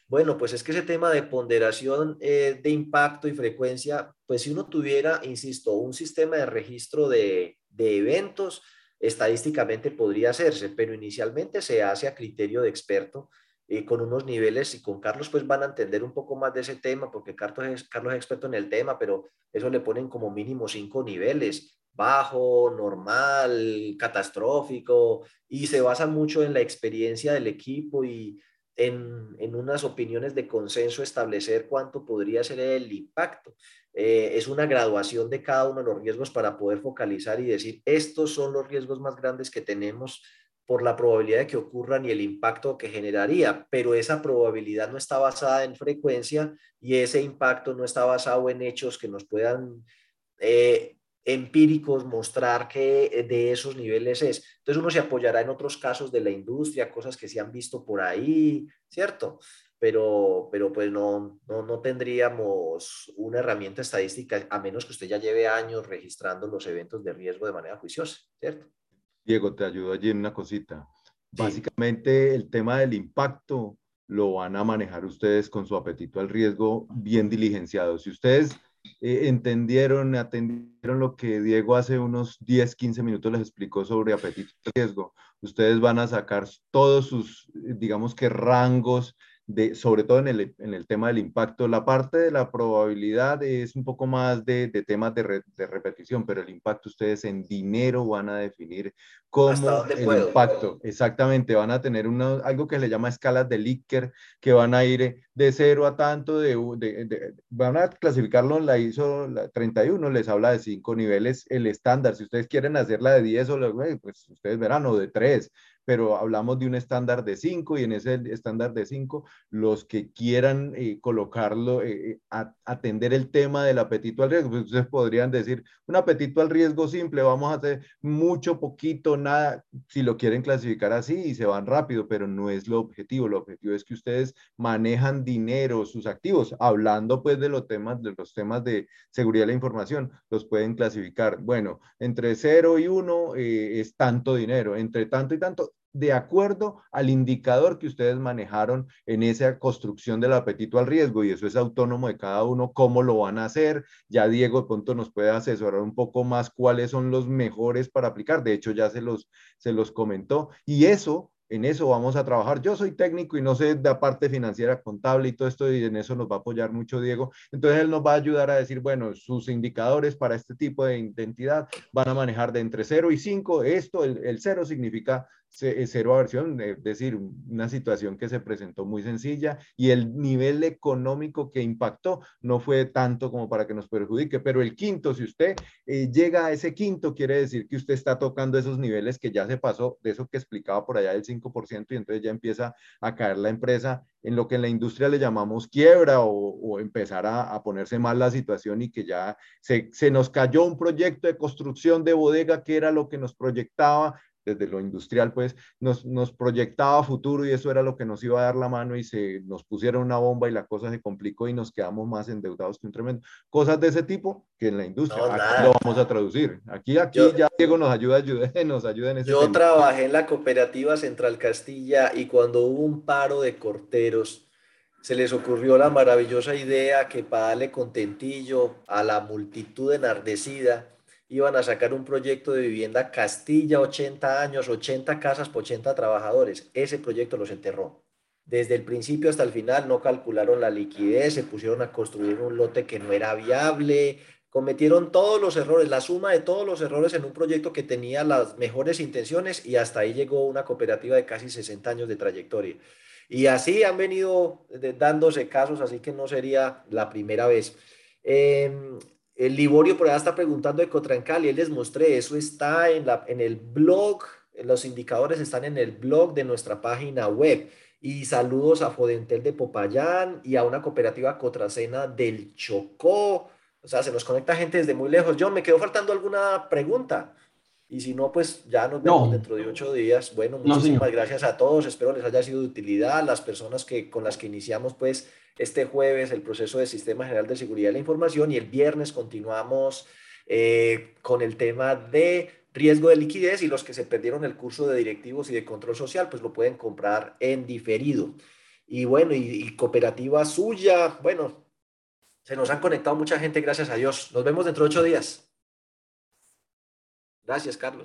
Bueno, pues es que ese tema de ponderación eh, de impacto y frecuencia, pues si uno tuviera, insisto, un sistema de registro de, de eventos, estadísticamente podría hacerse, pero inicialmente se hace a criterio de experto eh, con unos niveles y con Carlos pues van a entender un poco más de ese tema porque Carlos es, Carlos es experto en el tema, pero eso le ponen como mínimo cinco niveles, bajo, normal, catastrófico y se basa mucho en la experiencia del equipo y en, en unas opiniones de consenso establecer cuánto podría ser el impacto. Eh, es una graduación de cada uno de los riesgos para poder focalizar y decir, estos son los riesgos más grandes que tenemos por la probabilidad de que ocurran y el impacto que generaría, pero esa probabilidad no está basada en frecuencia y ese impacto no está basado en hechos que nos puedan eh, empíricos mostrar que de esos niveles es. Entonces uno se apoyará en otros casos de la industria, cosas que se han visto por ahí, ¿cierto? Pero, pero pues no, no, no tendríamos una herramienta estadística a menos que usted ya lleve años registrando los eventos de riesgo de manera juiciosa, ¿cierto? Diego, te ayudo allí en una cosita. Básicamente el tema del impacto lo van a manejar ustedes con su apetito al riesgo bien diligenciado. Si ustedes eh, entendieron, atendieron lo que Diego hace unos 10, 15 minutos les explicó sobre apetito al riesgo, ustedes van a sacar todos sus, digamos que rangos sobre todo en el, en el, tema del impacto. La parte de la probabilidad es un poco más de, de temas de, de, repetición, pero el impacto ustedes en dinero van a definir cómo el impacto. Exactamente, van a tener una, algo que se le llama escalas de Likert, que van a ir de cero a tanto, de, van a clasificarlo en la ISO 31, les habla de cinco niveles, el estándar. Si ustedes quieren hacerla de 10 o pues ustedes verán, o de 3, pero hablamos de un estándar de 5 y en ese estándar de 5, los que quieran eh, colocarlo, eh, eh, atender el tema del apetito al riesgo, pues ustedes podrían decir, un apetito al riesgo simple, vamos a hacer mucho, poquito, nada, si lo quieren clasificar así y se van rápido, pero no es lo objetivo, lo objetivo es que ustedes manejan dinero, sus activos, hablando pues de los temas, de los temas de seguridad de la información, los pueden clasificar, bueno, entre 0 y 1 es tanto dinero, entre tanto y tanto, de acuerdo al indicador que ustedes manejaron en esa construcción del apetito al riesgo y eso es autónomo de cada uno, cómo lo van a hacer. Ya Diego pronto nos puede asesorar un poco más cuáles son los mejores para aplicar. De hecho, ya se los, se los comentó y eso en eso vamos a trabajar. Yo soy técnico y no sé de la parte financiera, contable y todo esto, y en eso nos va a apoyar mucho Diego. Entonces él nos va a ayudar a decir, bueno, sus indicadores para este tipo de identidad van a manejar de entre 0 y 5. Esto, el, el 0 significa cero aversión, es decir, una situación que se presentó muy sencilla y el nivel económico que impactó no fue tanto como para que nos perjudique, pero el quinto, si usted eh, llega a ese quinto, quiere decir que usted está tocando esos niveles que ya se pasó, de eso que explicaba por allá del 5%, y entonces ya empieza a caer la empresa en lo que en la industria le llamamos quiebra o, empezar a, a, ponerse mal la situación y que ya se nos cayó un proyecto de construcción de bodega que era lo que nos proyectaba desde lo industrial, pues nos, nos proyectaba futuro y eso era lo que nos iba a dar la mano y se nos pusieron una bomba y la cosa se complicó y nos quedamos más endeudados que un tremendo. Cosas de ese tipo que en la industria aquí lo vamos a traducir. Aquí, aquí ya Diego nos ayuda, ayude, <laughs> nos ayuda en ese Yo trabajé en la cooperativa Central Castilla y cuando hubo un paro de corteros, se les ocurrió la maravillosa idea que para darle contentillo a la multitud enardecida, iban a sacar un proyecto de vivienda Castilla, 80 años, 80 casas por 80 trabajadores. Ese proyecto los enterró. Desde el principio hasta el final no calcularon la liquidez, se pusieron a construir un lote que no era viable, cometieron todos los errores, la suma de todos los errores en un proyecto que tenía las mejores intenciones y hasta ahí llegó una cooperativa de casi 60 años de trayectoria. Y así han venido dándose casos, así que no sería la primera vez. Em, el Liborio por allá está preguntando de Cotrancal y él les mostré, eso está en, la, en el blog, los indicadores están en el blog de nuestra página web. Y saludos a Fodentel de Popayán y a una cooperativa Cotracena del Chocó. O sea, se nos conecta gente desde muy lejos. John, ¿me quedó faltando alguna pregunta? Y si no, pues ya nos vemos dentro de ocho días. Bueno, muchísimas gracias a todos. Espero les haya sido de utilidad. Las personas que, con las que iniciamos, pues, este jueves el proceso de Sistema General de Seguridad de la Información y el viernes continuamos eh, con el tema de riesgo de liquidez y los que se perdieron el curso de directivos y de control social, pues lo pueden comprar en diferido. Y bueno, y, y cooperativa suya, bueno, se nos han conectado mucha gente, gracias a Dios. Nos vemos dentro de ocho días. Gracias, Carlos.